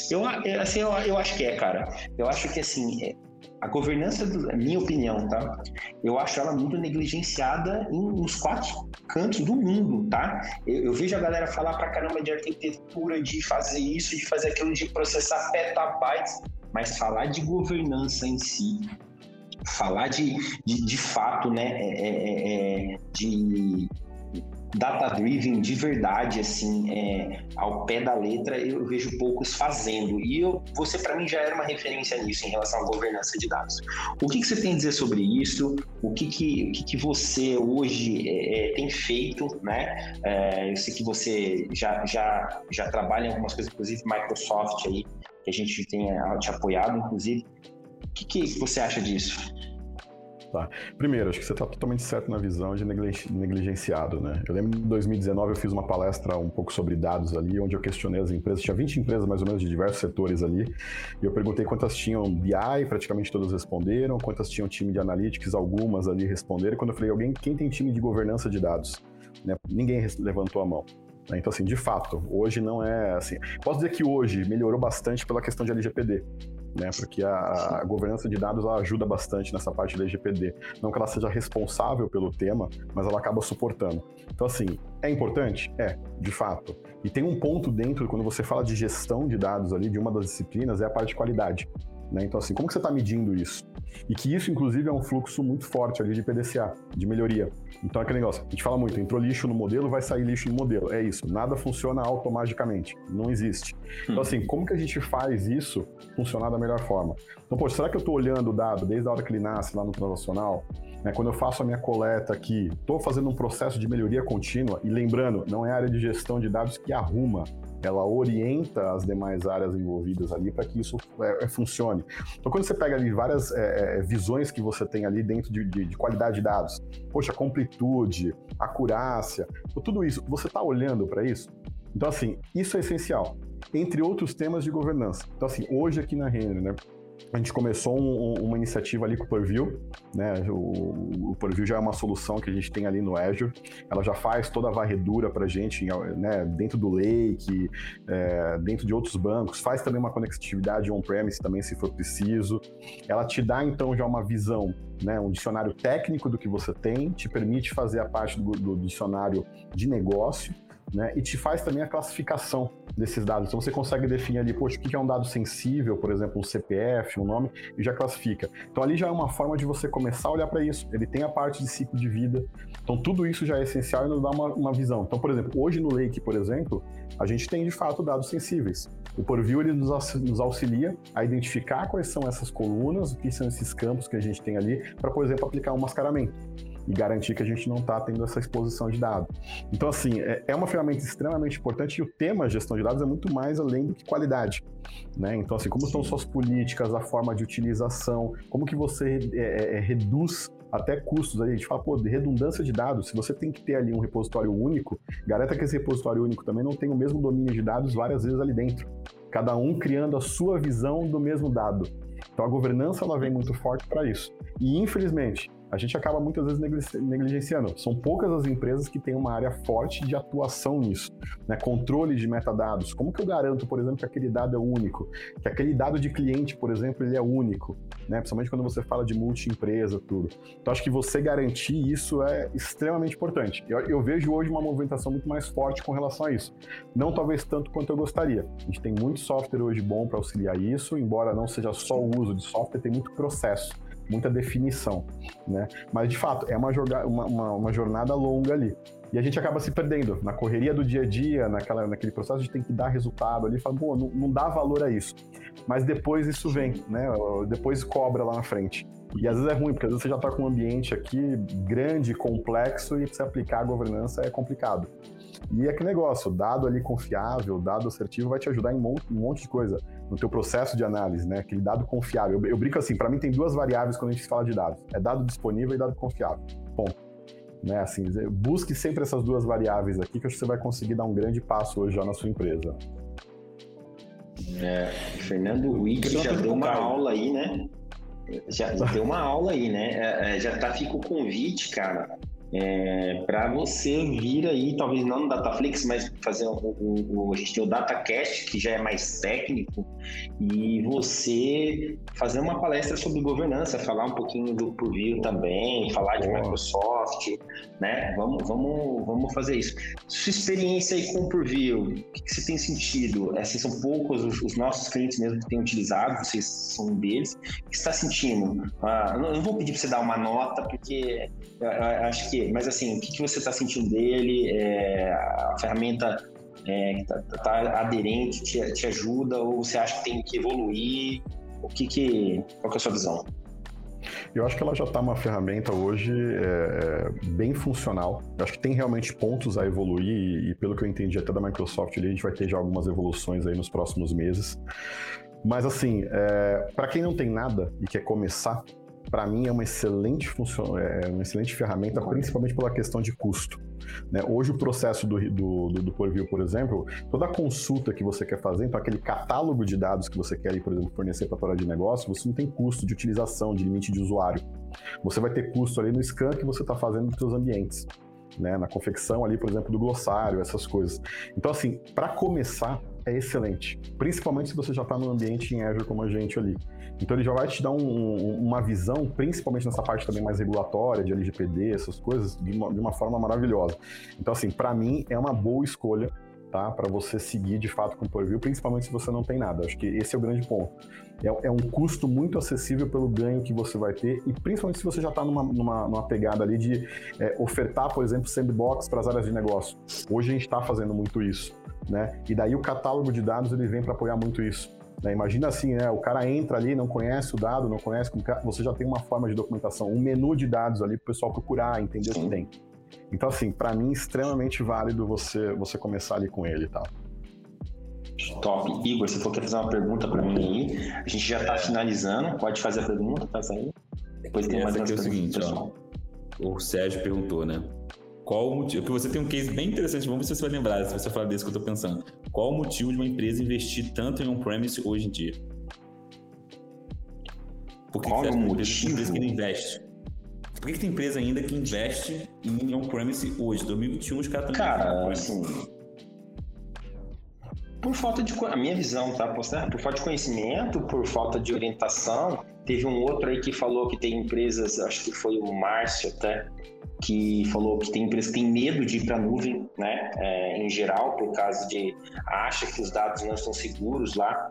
eu, assim, eu, eu acho que é, cara. Eu acho que, assim, é, a governança, do, é minha opinião, tá? Eu acho ela muito negligenciada em, nos quatro cantos do mundo, tá? Eu, eu, vejo a galera falar pra caramba de arquitetura, de fazer isso, de fazer aquilo, de processar petabytes, mas falar de governança em si, falar de, de, de fato, né, é, é, é de data-driven de verdade, assim, é, ao pé da letra, eu vejo poucos fazendo. E eu, você, para mim, já era uma referência nisso, em relação à governança de dados. O que, que você tem a dizer sobre isso? O que, que, o que, que você hoje é, é tem feito, né? É, eu sei que você já, já, já trabalha em algumas coisas, inclusive Microsoft aí, que a gente tem te apoiado, inclusive. O que, que você acha disso? Tá. Primeiro, acho que você está totalmente certo na visão de negligenciado, né? Eu lembro em 2019 eu fiz uma palestra um pouco sobre dados ali, onde eu questionei as empresas, tinha 20 empresas mais ou menos de diversos setores ali, e eu perguntei quantas tinham BI, praticamente todas responderam, quantas tinham time de analytics, algumas ali responderam. Quando eu falei, alguém, quem tem time de governança de dados? Né? Ninguém levantou a mão. Né? Então, assim, de fato, hoje não é assim. Posso dizer que hoje melhorou bastante pela questão de LGPD né? Porque a, a governança de dados ajuda bastante nessa parte da LGPD. Não que ela seja responsável pelo tema, mas ela acaba suportando. Então, assim, é importante? É, de fato. E tem um ponto dentro, quando você fala de gestão de dados ali, de uma das disciplinas, é a parte de qualidade. Né? Então, assim, como que você está medindo isso? E que isso, inclusive, é um fluxo muito forte ali de PDCA, de melhoria. Então, aquele negócio, a gente fala muito, entrou lixo no modelo, vai sair lixo no modelo. É isso, nada funciona automaticamente, não existe. Então, assim, como que a gente faz isso funcionar da melhor forma? Então, poxa, será que eu estou olhando o dado desde a hora que ele nasce lá no transacional? Né, quando eu faço a minha coleta aqui, estou fazendo um processo de melhoria contínua, e lembrando, não é a área de gestão de dados que arruma ela orienta as demais áreas envolvidas ali para que isso é, é, funcione. Então, quando você pega ali várias é, é, visões que você tem ali dentro de, de, de, qualidade de dados, poxa, completude, acurácia, tudo isso, você está olhando para isso? Então, assim, isso é essencial, entre outros temas de governança. Então, assim, hoje aqui na Renner, né, a gente começou um, uma iniciativa ali com o Purview, né? O, o Purview já é uma solução que a gente tem ali no Azure. Ela já faz toda a varredura para a gente, né? Dentro do Lake, é, dentro de outros bancos. Faz também uma conectividade on-premise também, se for preciso. Ela te dá então já uma visão, né? Um dicionário técnico do que você tem, te permite fazer a parte do, do dicionário de negócio né? E te faz também a classificação desses dados. Então você consegue definir ali, poxa, o que é um dado sensível, por exemplo, um CPF, um nome, e já classifica. Então ali já é uma forma de você começar a olhar para isso. Ele tem a parte de ciclo de vida. Então tudo isso já é essencial e nos dá uma, uma visão. Então, por exemplo, hoje no Lake, por exemplo, a gente tem de fato dados sensíveis. O Porview ele nos auxilia a identificar quais são essas colunas, o que são esses campos que a gente tem ali, para, por exemplo, aplicar um mascaramento. E garantir que a gente não está tendo essa exposição de dados. Então, assim, é, é uma ferramenta extremamente importante e o tema gestão de dados é muito mais além do que qualidade. Né? Então, assim, como estão suas políticas, a forma de utilização, como que você é, é, é reduz até custos. A gente fala, pô, de redundância de dados, se você tem que ter ali um repositório único, garanta que esse repositório único também não tem o mesmo domínio de dados várias vezes ali dentro. Cada um criando a sua visão do mesmo dado. Então a governança ela vem muito forte para isso. E infelizmente, a gente acaba muitas vezes negligenciando. São poucas as empresas que têm uma área forte de atuação nisso. Né? Controle de metadados. Como que eu garanto, por exemplo, que aquele dado é único? Que aquele dado de cliente, por exemplo, ele é único? Né? Principalmente quando você fala de multi-empresa, tudo. Então, acho que você garantir isso é extremamente importante. Eu, eu vejo hoje uma movimentação muito mais forte com relação a isso. Não talvez tanto quanto eu gostaria. A gente tem muito software hoje bom para auxiliar isso, embora não seja só o uso de software, tem muito processo muita definição, né? Mas de fato é uma, uma, uma, uma jornada longa ali. E a gente acaba se perdendo na correria do dia a dia, naquela, naquele processo de tem que dar resultado ali, fala, pô, não, não dá valor a isso. Mas depois isso vem, né? Depois cobra lá na frente. E às vezes é ruim, porque às vezes você já está com um ambiente aqui grande, complexo, e você aplicar a governança é complicado. E é que negócio, dado ali confiável, dado assertivo, vai te ajudar em um monte, um monte de coisa no teu processo de análise, né? Aquele dado confiável. Eu, eu brinco assim, para mim tem duas variáveis quando a gente fala de dados. É dado disponível e dado confiável. Ponto. Né, assim, busque sempre essas duas variáveis aqui que você vai conseguir dar um grande passo hoje já na sua empresa. É, Fernando Wick já deu uma aula aí, né? Já deu uma aula aí, né? É, é, já tá, fica o convite, cara, é, para você vir aí, talvez não no Dataflix, mas fazer o, o, o, a gente tem o DataCast, que já é mais técnico, e você fazer uma palestra sobre governança, falar um pouquinho do Purview também, falar de Microsoft, né? Vamos, vamos, vamos fazer isso. Sua experiência aí com o Purview, o que, que você tem sentido? Esses são poucos os, os, nossos clientes mesmo que têm utilizado, vocês são um deles. O que você está sentindo? Ah, não, não vou pedir para você dar uma nota, porque eu, eu acho que mas assim, o que, que você está sentindo dele? É, a ferramenta está é, tá, tá aderente, te, te, ajuda, ou você acha que tem que evoluir? O que que, qual que é a sua visão? Eu acho que ela já está uma ferramenta hoje é, é, bem funcional. Eu acho que tem realmente pontos a evoluir e, e, pelo que eu entendi até da Microsoft, ali, a gente vai ter já algumas evoluções aí nos próximos meses. Mas assim, é, para quem não tem nada e quer começar, para mim é uma excelente função, é uma excelente ferramenta, principalmente pela questão de custo. Né? Hoje o processo do, do, do, do Porview, por exemplo, toda a consulta que você quer fazer, então aquele catálogo de dados que você quer, por exemplo, fornecer para a tua de negócio, você não tem custo de utilização, de limite de usuário. Você vai ter custo ali no scan que você está fazendo dos seus ambientes. Né, na confecção ali, por exemplo, do glossário, essas coisas. Então, assim, para começar, é excelente. Principalmente se você já está no ambiente em Azure como a gente ali. Então ele já vai te dar um, uma visão, principalmente nessa parte também mais regulatória, de LGPD, essas coisas, de uma, de uma forma maravilhosa. Então, assim, para mim é uma boa escolha tá? Para você seguir de fato com o Purview, principalmente se você não tem nada. Acho que esse é o grande ponto. É, é um custo muito acessível pelo ganho que você vai ter e principalmente se você já está numa, numa, numa, pegada ali de é, ofertar, por exemplo, sandbox para as áreas de negócio. Hoje a gente está fazendo muito isso, né? E daí o catálogo de dados ele vem para apoiar muito isso. Né? Imagina assim, né? O cara entra ali, não conhece o dado, não conhece, você já tem uma forma de documentação, um menu de dados ali para o pessoal procurar, entender o que tem. Então, assim, para mim, extremamente válido você, você começar ali com ele, tá? Top. Igor, você falou que ia fazer uma pergunta para mim aí. A gente já está finalizando. Pode fazer a pergunta, faz aí. Depois tem mais uma é o seguinte, ó. O Sérgio perguntou, né? Qual o motivo? Porque você tem um case bem interessante, vamos ver se você vai lembrar, se você falar desse que eu estou pensando. Qual o motivo de uma empresa investir tanto em on-premise hoje em dia? Por que Qual que o motivo? Empresa que investe? Por que, que, tem empresa ainda que investe em on-premise hoje? 2021 os caras estão Cara, assim. Por falta de. A minha visão, tá? Por falta de conhecimento, por falta de orientação. Teve um outro aí que falou que tem empresas, acho que foi o Márcio até, que falou que tem empresas que têm medo de ir para a nuvem, né, é, em geral, por causa de acha que os dados não estão seguros lá.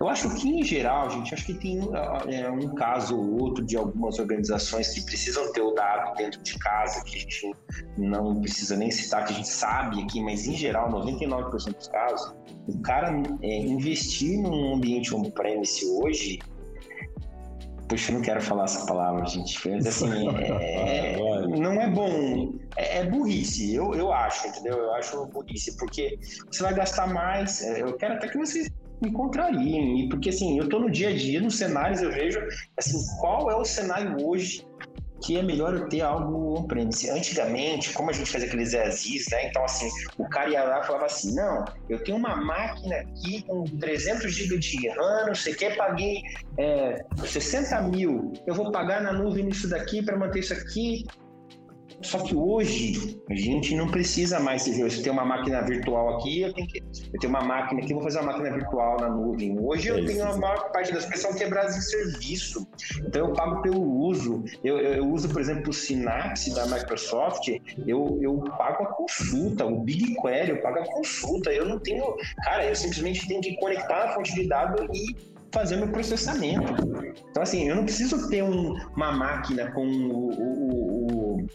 Eu acho que, em geral, gente, acho que tem é, um caso ou outro de algumas organizações que precisam ter o dado dentro de casa, que a gente não precisa nem citar, que a gente sabe aqui, mas, em geral, 99% dos casos, o cara é, investir num ambiente on-premise hoje Poxa, eu não quero falar essa palavra, gente. Mas assim, é, não é bom. É, é, burrice, eu, eu acho, entendeu? Eu acho burrice, porque você vai gastar mais. É, eu quero até que vocês me contrariem, porque assim, eu tô no dia a dia, nos cenários eu vejo, assim, qual é o cenário hoje que é melhor eu ter algo on-premise. Antigamente, como a gente fazia aqueles Aziz, né? Então, assim, o cara ia lá e falava assim: não, eu tenho uma máquina aqui com 300 GB de RAM, não sei o que, paguei é, 60 mil, eu vou pagar na nuvem isso daqui para manter isso aqui. Só que hoje a gente não precisa mais se eu tenho uma máquina virtual aqui, eu tenho que eu tenho uma máquina aqui, vou fazer uma máquina virtual na nuvem. Hoje eu é tenho a maior parte das pessoas quebradas em serviço. Então eu pago pelo uso. Eu, eu, eu uso, por exemplo, o Synapse da Microsoft, eu, eu pago a consulta, o BigQuery, eu pago a consulta. Eu não tenho, cara, eu simplesmente tenho que conectar a fonte de dados e fazer meu processamento. Então, assim, eu não preciso ter um, uma máquina com o, o, o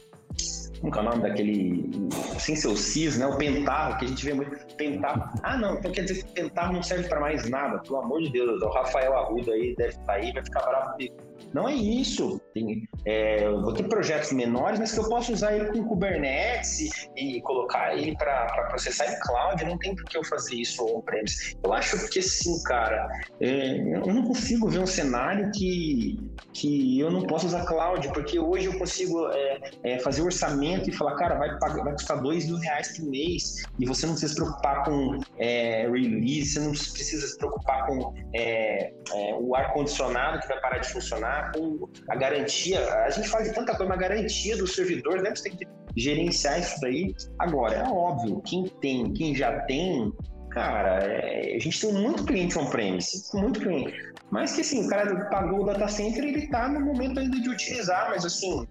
como é o nome daquele. Sem ser o CIS, né? O pentarro, que a gente vê muito. Pentarro. Ah, não, então quer dizer que pentarro não serve para mais nada. Pelo amor de Deus, o Rafael Arruda aí deve estar tá aí, vai ficar bravo comigo. Não é isso. Tem, é, eu vou ter projetos menores, mas que eu posso usar ele com Kubernetes e, e colocar ele para processar em cloud. Não tem por que eu fazer isso on-premise. Eu acho que sim, cara. É, eu não consigo ver um cenário que, que eu não posso usar cloud, porque hoje eu consigo é, é fazer orçamento e falar, cara, vai, pagar, vai custar dois mil reais por mês e você não precisa se preocupar com é, release, você não precisa se preocupar com é, o ar-condicionado que vai parar de funcionar com a garantia. A gente de tanta coisa, mas a garantia do servidor, né? Você tem que gerenciar isso daí. Agora, é óbvio, quem tem, quem já tem, cara, é, a gente tem muito cliente on-premise, muito cliente. Mas que assim, o cara pagou o data center, ele está no momento ainda de utilizar, mas assim,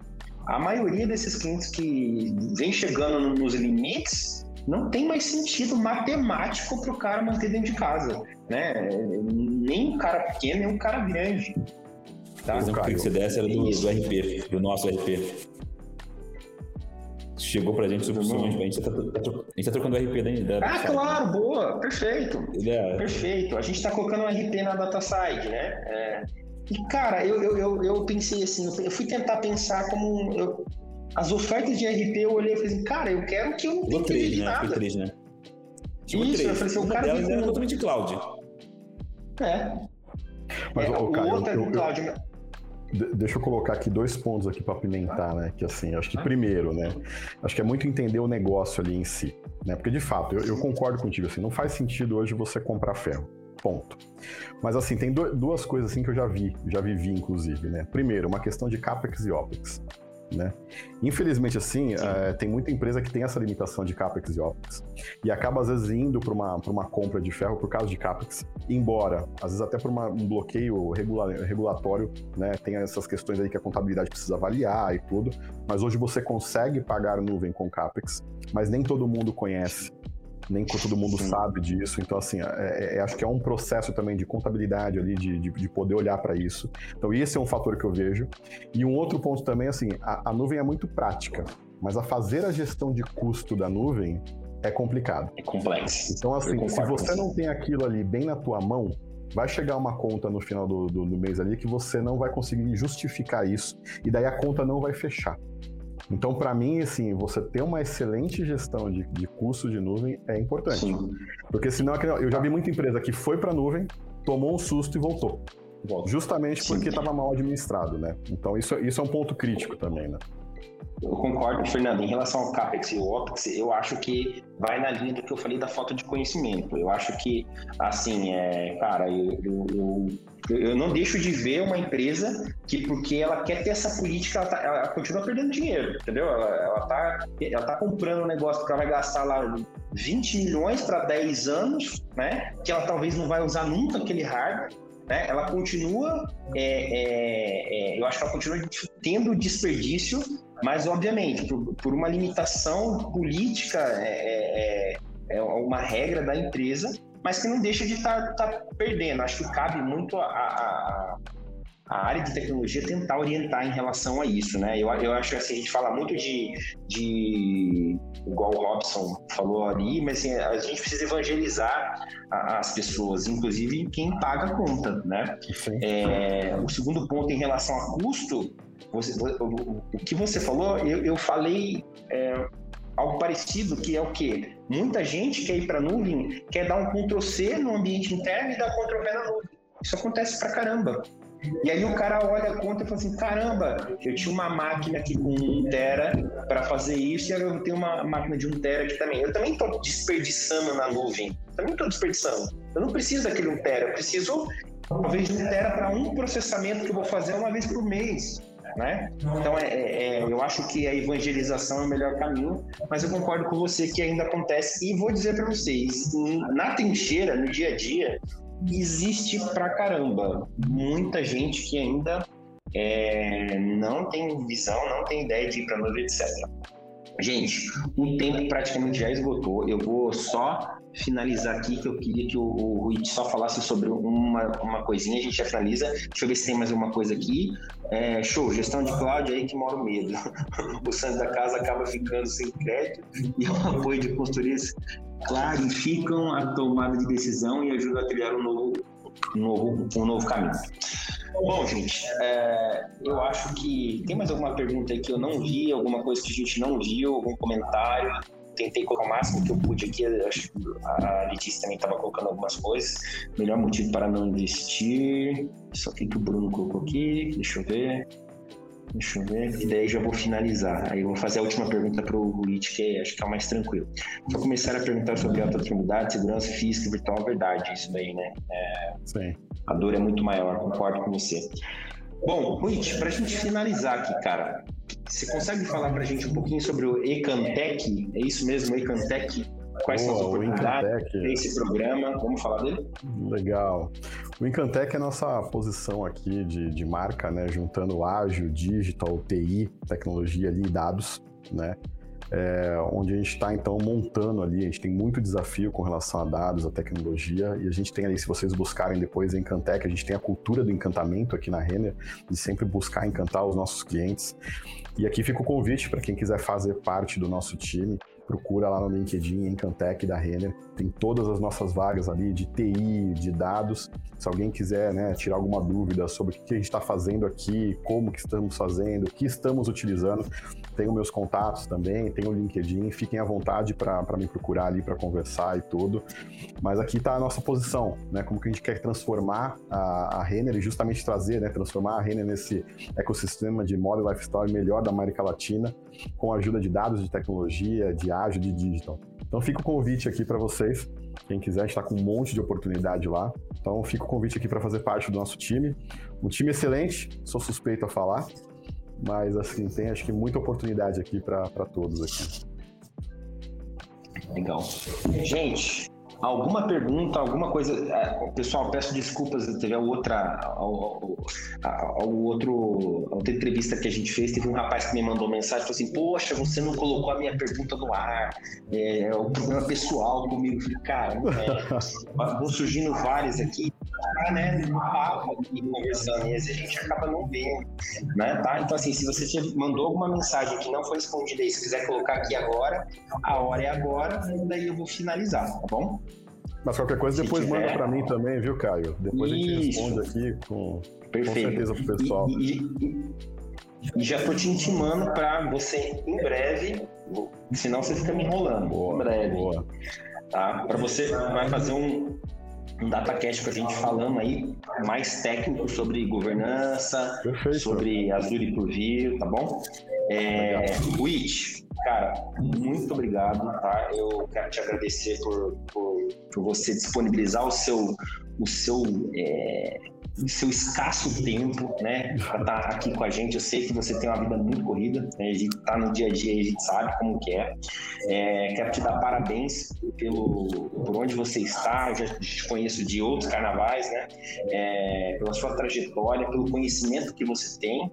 a maioria desses clientes que vem chegando nos limites não tem mais sentido matemático para o cara manter dentro de casa, né? Nem um cara pequeno, nem um cara grande. Tá? O exemplo que você desse era do, do, RP, do nosso RP. Chegou pra gente a gente tá, tá, tá trocando o RP da, da Ah, claro, boa, perfeito. É. Perfeito. A gente tá colocando o RP na DataSide, né? É. E, cara, eu, eu, eu, eu, pensei assim, eu fui tentar pensar como. Eu, as ofertas de RP, eu olhei e falei assim, cara, eu quero que eu não tenha três, né? nada. Foi três, né? Chegou Isso, três. eu falei assim, o cara. Delas era totalmente cloud. É. Mas, é, o, Caio, outro é do cloud. Eu, Deixa eu colocar aqui dois pontos aqui para apimentar, né? Que assim, acho que primeiro, né? Acho que é muito entender o negócio ali em si, né? Porque de fato, eu, eu concordo contigo, assim, não faz sentido hoje você comprar ferro. Ponto. Mas assim, tem duas coisas assim que eu já vi, já vivi inclusive, né? Primeiro, uma questão de capex e opex. Né? Infelizmente, assim, é, tem muita empresa que tem essa limitação de CAPEX e OPEX e acaba, às vezes, indo para uma, uma compra de ferro por causa de CAPEX, embora, às vezes, até por uma, um bloqueio regula, regulatório, né? tem essas questões aí que a contabilidade precisa avaliar e tudo, mas hoje você consegue pagar nuvem com CAPEX, mas nem todo mundo conhece nem todo mundo Sim. sabe disso. Então, assim, é, é, é, acho que é um processo também de contabilidade ali, de, de, de, poder olhar para isso. Então, esse é um fator que eu vejo. E um outro ponto também, assim, a, a nuvem é muito prática, mas a fazer a gestão de custo da nuvem é complicado. É complexo. Então, assim, se você não tem aquilo ali bem na tua mão, vai chegar uma conta no final do, do, do mês ali que você não vai conseguir justificar isso, e daí a conta não vai fechar. Então, para mim, assim, você ter uma excelente gestão de, de custo de nuvem é importante. Sim. Porque senão, eu já vi muita empresa que foi para a nuvem, tomou um susto e voltou. Justamente Sim. porque estava mal administrado, né? Então, isso, isso é um ponto crítico também, né? Eu concordo, Fernando. Em relação ao CAPEX e o OPEX, eu acho que vai na linha do que eu falei da falta de conhecimento. Eu acho que, assim, é, cara, eu, eu, eu, eu não deixo de ver uma empresa que, porque ela quer ter essa política, ela, tá, ela continua perdendo dinheiro, entendeu? Ela, ela, tá, ela tá comprando um negócio que ela vai gastar lá 20 milhões para 10 anos, né? Que ela talvez não vai usar nunca aquele hardware né? Ela continua, é, é, é, eu acho que ela continua tendo desperdício, mas obviamente por, por uma limitação política é, é, é, uma regra da empresa, mas que não deixa de estar tá, tá perdendo. Acho que cabe muito a, a, a área de tecnologia tentar orientar em relação a isso, né? Eu, eu acho que assim, a gente fala muito de, de igual o Robson falou ali, mas assim, a gente precisa evangelizar a, as pessoas, inclusive quem paga a conta, né? É, o segundo ponto em relação a custo, você, o, o, que você falou, eu, eu falei é, algo parecido, que é o quê? Muita gente quer ir para a nuvem, quer dar um Ctrl C no ambiente interno e dar Ctrl V na nuvem. Isso acontece pra caramba. E aí o cara olha a conta e fala assim: caramba, eu tinha uma máquina aqui com um tera para fazer isso e agora eu tenho uma máquina de um tera aqui também. Eu também estou desperdiçando na nuvem. Também estou desperdiçando. Eu não preciso daquele um tera, eu preciso talvez de um tera para um processamento que eu vou fazer uma vez por mês. Né? Então, é, é, é, eu acho que a evangelização é o melhor caminho, mas eu concordo com você que ainda acontece. E vou dizer para vocês: na trincheira, no dia a dia, existe pra caramba. Muita gente que ainda é, não tem visão, não tem ideia de ir para nuvem, etc. Gente, o tempo praticamente já esgotou. Eu vou só finalizar aqui, que eu queria que o, o Rui só falasse sobre uma, uma coisinha, a gente já finaliza. Deixa eu ver se tem mais uma coisa aqui. É, show, gestão de cloud aí que mora o medo. o santo da casa acaba ficando sem crédito e o apoio de consultorias clarificam a tomada de decisão e ajudam a criar um novo, um novo, um novo caminho. Bom, gente, é, eu acho que tem mais alguma pergunta aí que eu não vi, alguma coisa que a gente não viu, algum comentário? Tentei colocar o máximo que eu pude aqui, acho que a Letícia também estava colocando algumas coisas. Melhor motivo para não investir. Isso aqui que o Bruno colocou aqui, deixa eu ver. Deixa eu ver, e daí já vou finalizar. Aí eu vou fazer a última pergunta para o Rich, que é, acho que é o mais tranquilo. Vou começar a perguntar sobre autoatrimidade, segurança física e virtual, verdade, isso daí, né? É, Sim. A dor é muito maior, concordo com você. Bom, Rich, para a gente finalizar aqui, cara, você consegue falar para a gente um pouquinho sobre o Ecantec? É isso mesmo, Ecantec? Quais Boa, são as oportunidades desse programa? Vamos falar dele? Legal. O Incantec é a nossa posição aqui de, de marca, né? Juntando ágil, digital, TI, tecnologia ali e dados, né? É, onde a gente está então montando ali, a gente tem muito desafio com relação a dados, a tecnologia, e a gente tem ali, se vocês buscarem depois a Encantec, a gente tem a cultura do encantamento aqui na Renner, de sempre buscar encantar os nossos clientes. E aqui fica o convite para quem quiser fazer parte do nosso time, procura lá no LinkedIn, Encantec da Renner. Tem todas as nossas vagas ali de TI, de dados. Se alguém quiser né, tirar alguma dúvida sobre o que a gente está fazendo aqui, como que estamos fazendo, o que estamos utilizando, tenho meus contatos também, tenho o LinkedIn, fiquem à vontade para me procurar ali para conversar e tudo. Mas aqui está a nossa posição, né? Como que a gente quer transformar a, a Renner e justamente trazer, né? Transformar a Renner nesse ecossistema de moda e lifestyle melhor da América Latina, com a ajuda de dados, de tecnologia, de ágil, de digital. Então fica o convite aqui para vocês. Quem quiser, está com um monte de oportunidade lá. Então fica o convite aqui para fazer parte do nosso time. Um time excelente, sou suspeito a falar, mas assim, tem acho que muita oportunidade aqui para todos aqui. Legal. Gente, alguma pergunta, alguma coisa. É, pessoal, peço desculpas, teve a outra, a, outro, a outra entrevista que a gente fez, teve um rapaz que me mandou mensagem, falou assim, poxa, você não colocou a minha pergunta no ar, é, é o problema pessoal comigo. Falei, cara, é, vão surgindo várias aqui, tá, né, no papo aqui, conversando, e às vezes a gente acaba não vendo, né, tá? Então, assim, se você mandou alguma mensagem que não foi respondida aí, se quiser colocar aqui agora, a hora é agora, daí eu vou finalizar, tá bom? Mas qualquer coisa depois tiver... manda para mim também, viu, Caio? Depois Isso. a gente responde aqui com, com certeza pro pessoal. E, e, e já tô te intimando para você em breve, senão você fica me enrolando. Boa, em breve. Boa. Tá? Para você vai fazer um, um datacast com a gente falando aí mais técnico sobre governança, Perfeito. sobre Azure por View, tá bom? É, Witch, Cara, muito obrigado, tá? Eu quero te agradecer por, por, por você disponibilizar o seu, o seu, é, seu escasso tempo, né, para estar tá aqui com a gente. Eu sei que você tem uma vida muito corrida, né? a gente está no dia a dia, a gente sabe como que é. é. Quero te dar parabéns pelo por onde você está. Eu já te conheço de outros carnavais, né? É, pela sua trajetória, pelo conhecimento que você tem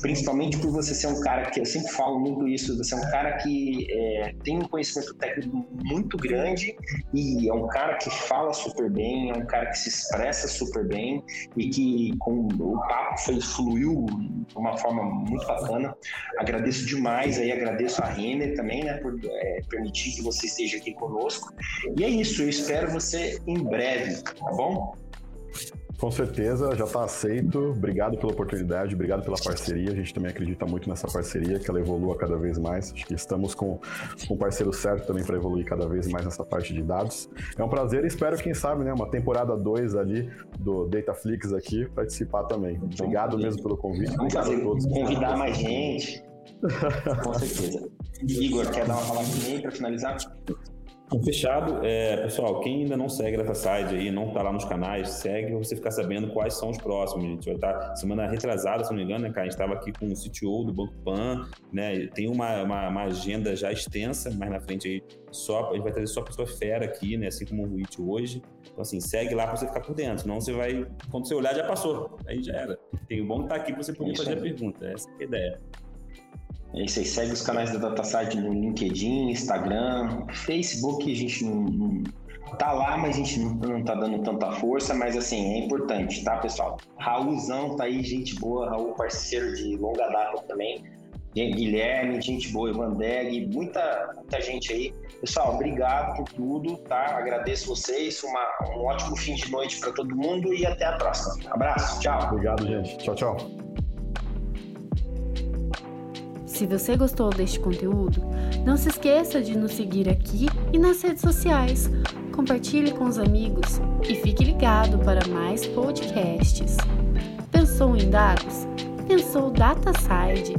principalmente por você ser um cara que eu sempre falo muito isso, você é um cara que é, tem um conhecimento técnico muito grande e é um cara que fala super bem, é um cara que se expressa super bem e que com o papo foi fluiu de uma forma muito bacana. Agradeço demais aí, agradeço a Renner também, né, por é, permitir que você esteja aqui conosco. E é isso, eu espero você em breve, tá bom? Com certeza, já está aceito. Obrigado pela oportunidade, obrigado pela parceria. A gente também acredita muito nessa parceria, que ela evolua cada vez mais. Acho que estamos com, com o parceiro certo também para evoluir cada vez mais nessa parte de dados. É um prazer e espero, quem sabe, né, uma temporada 2 ali do Dataflix aqui participar também. Obrigado mesmo pelo convite. Vamos fazer, convidar mais gente. com certeza. Igor, quer dar uma palavra aí para finalizar? Fechado. É, pessoal, quem ainda não segue a Side aí, não tá lá nos canais, segue pra você ficar sabendo quais são os próximos. A gente vai estar tá, semana retrasada, se não me engano, né, cara? A gente estava aqui com o CTO do Banco Pan, né? Tem uma, uma, uma, agenda já extensa, mais na frente aí, só, a gente vai trazer só pessoa fera aqui, né? Assim como o Witch hoje. Então, assim, segue lá para você ficar por dentro. Senão você vai, quando você olhar, já passou. Aí já era. Tem o bom estar tá aqui para você poder fazer a pergunta. Essa é a ideia. É isso aí, segue os canais da DataSite no LinkedIn, Instagram, Facebook, a gente não, não tá lá, mas a gente não, não tá dando tanta força, mas assim, é importante, tá, pessoal? Raulzão tá aí, gente boa, Raul, parceiro de longa data também. Guilherme, gente boa, Evandeg, muita, muita gente aí. Pessoal, obrigado por tudo, tá? Agradeço vocês, uma, um ótimo fim de noite para todo mundo e até a próxima. Abraço, tchau. Obrigado, gente. Tchau, tchau. Se você gostou deste conteúdo, não se esqueça de nos seguir aqui e nas redes sociais. Compartilhe com os amigos e fique ligado para mais podcasts. Pensou em dados? Pensou DataSide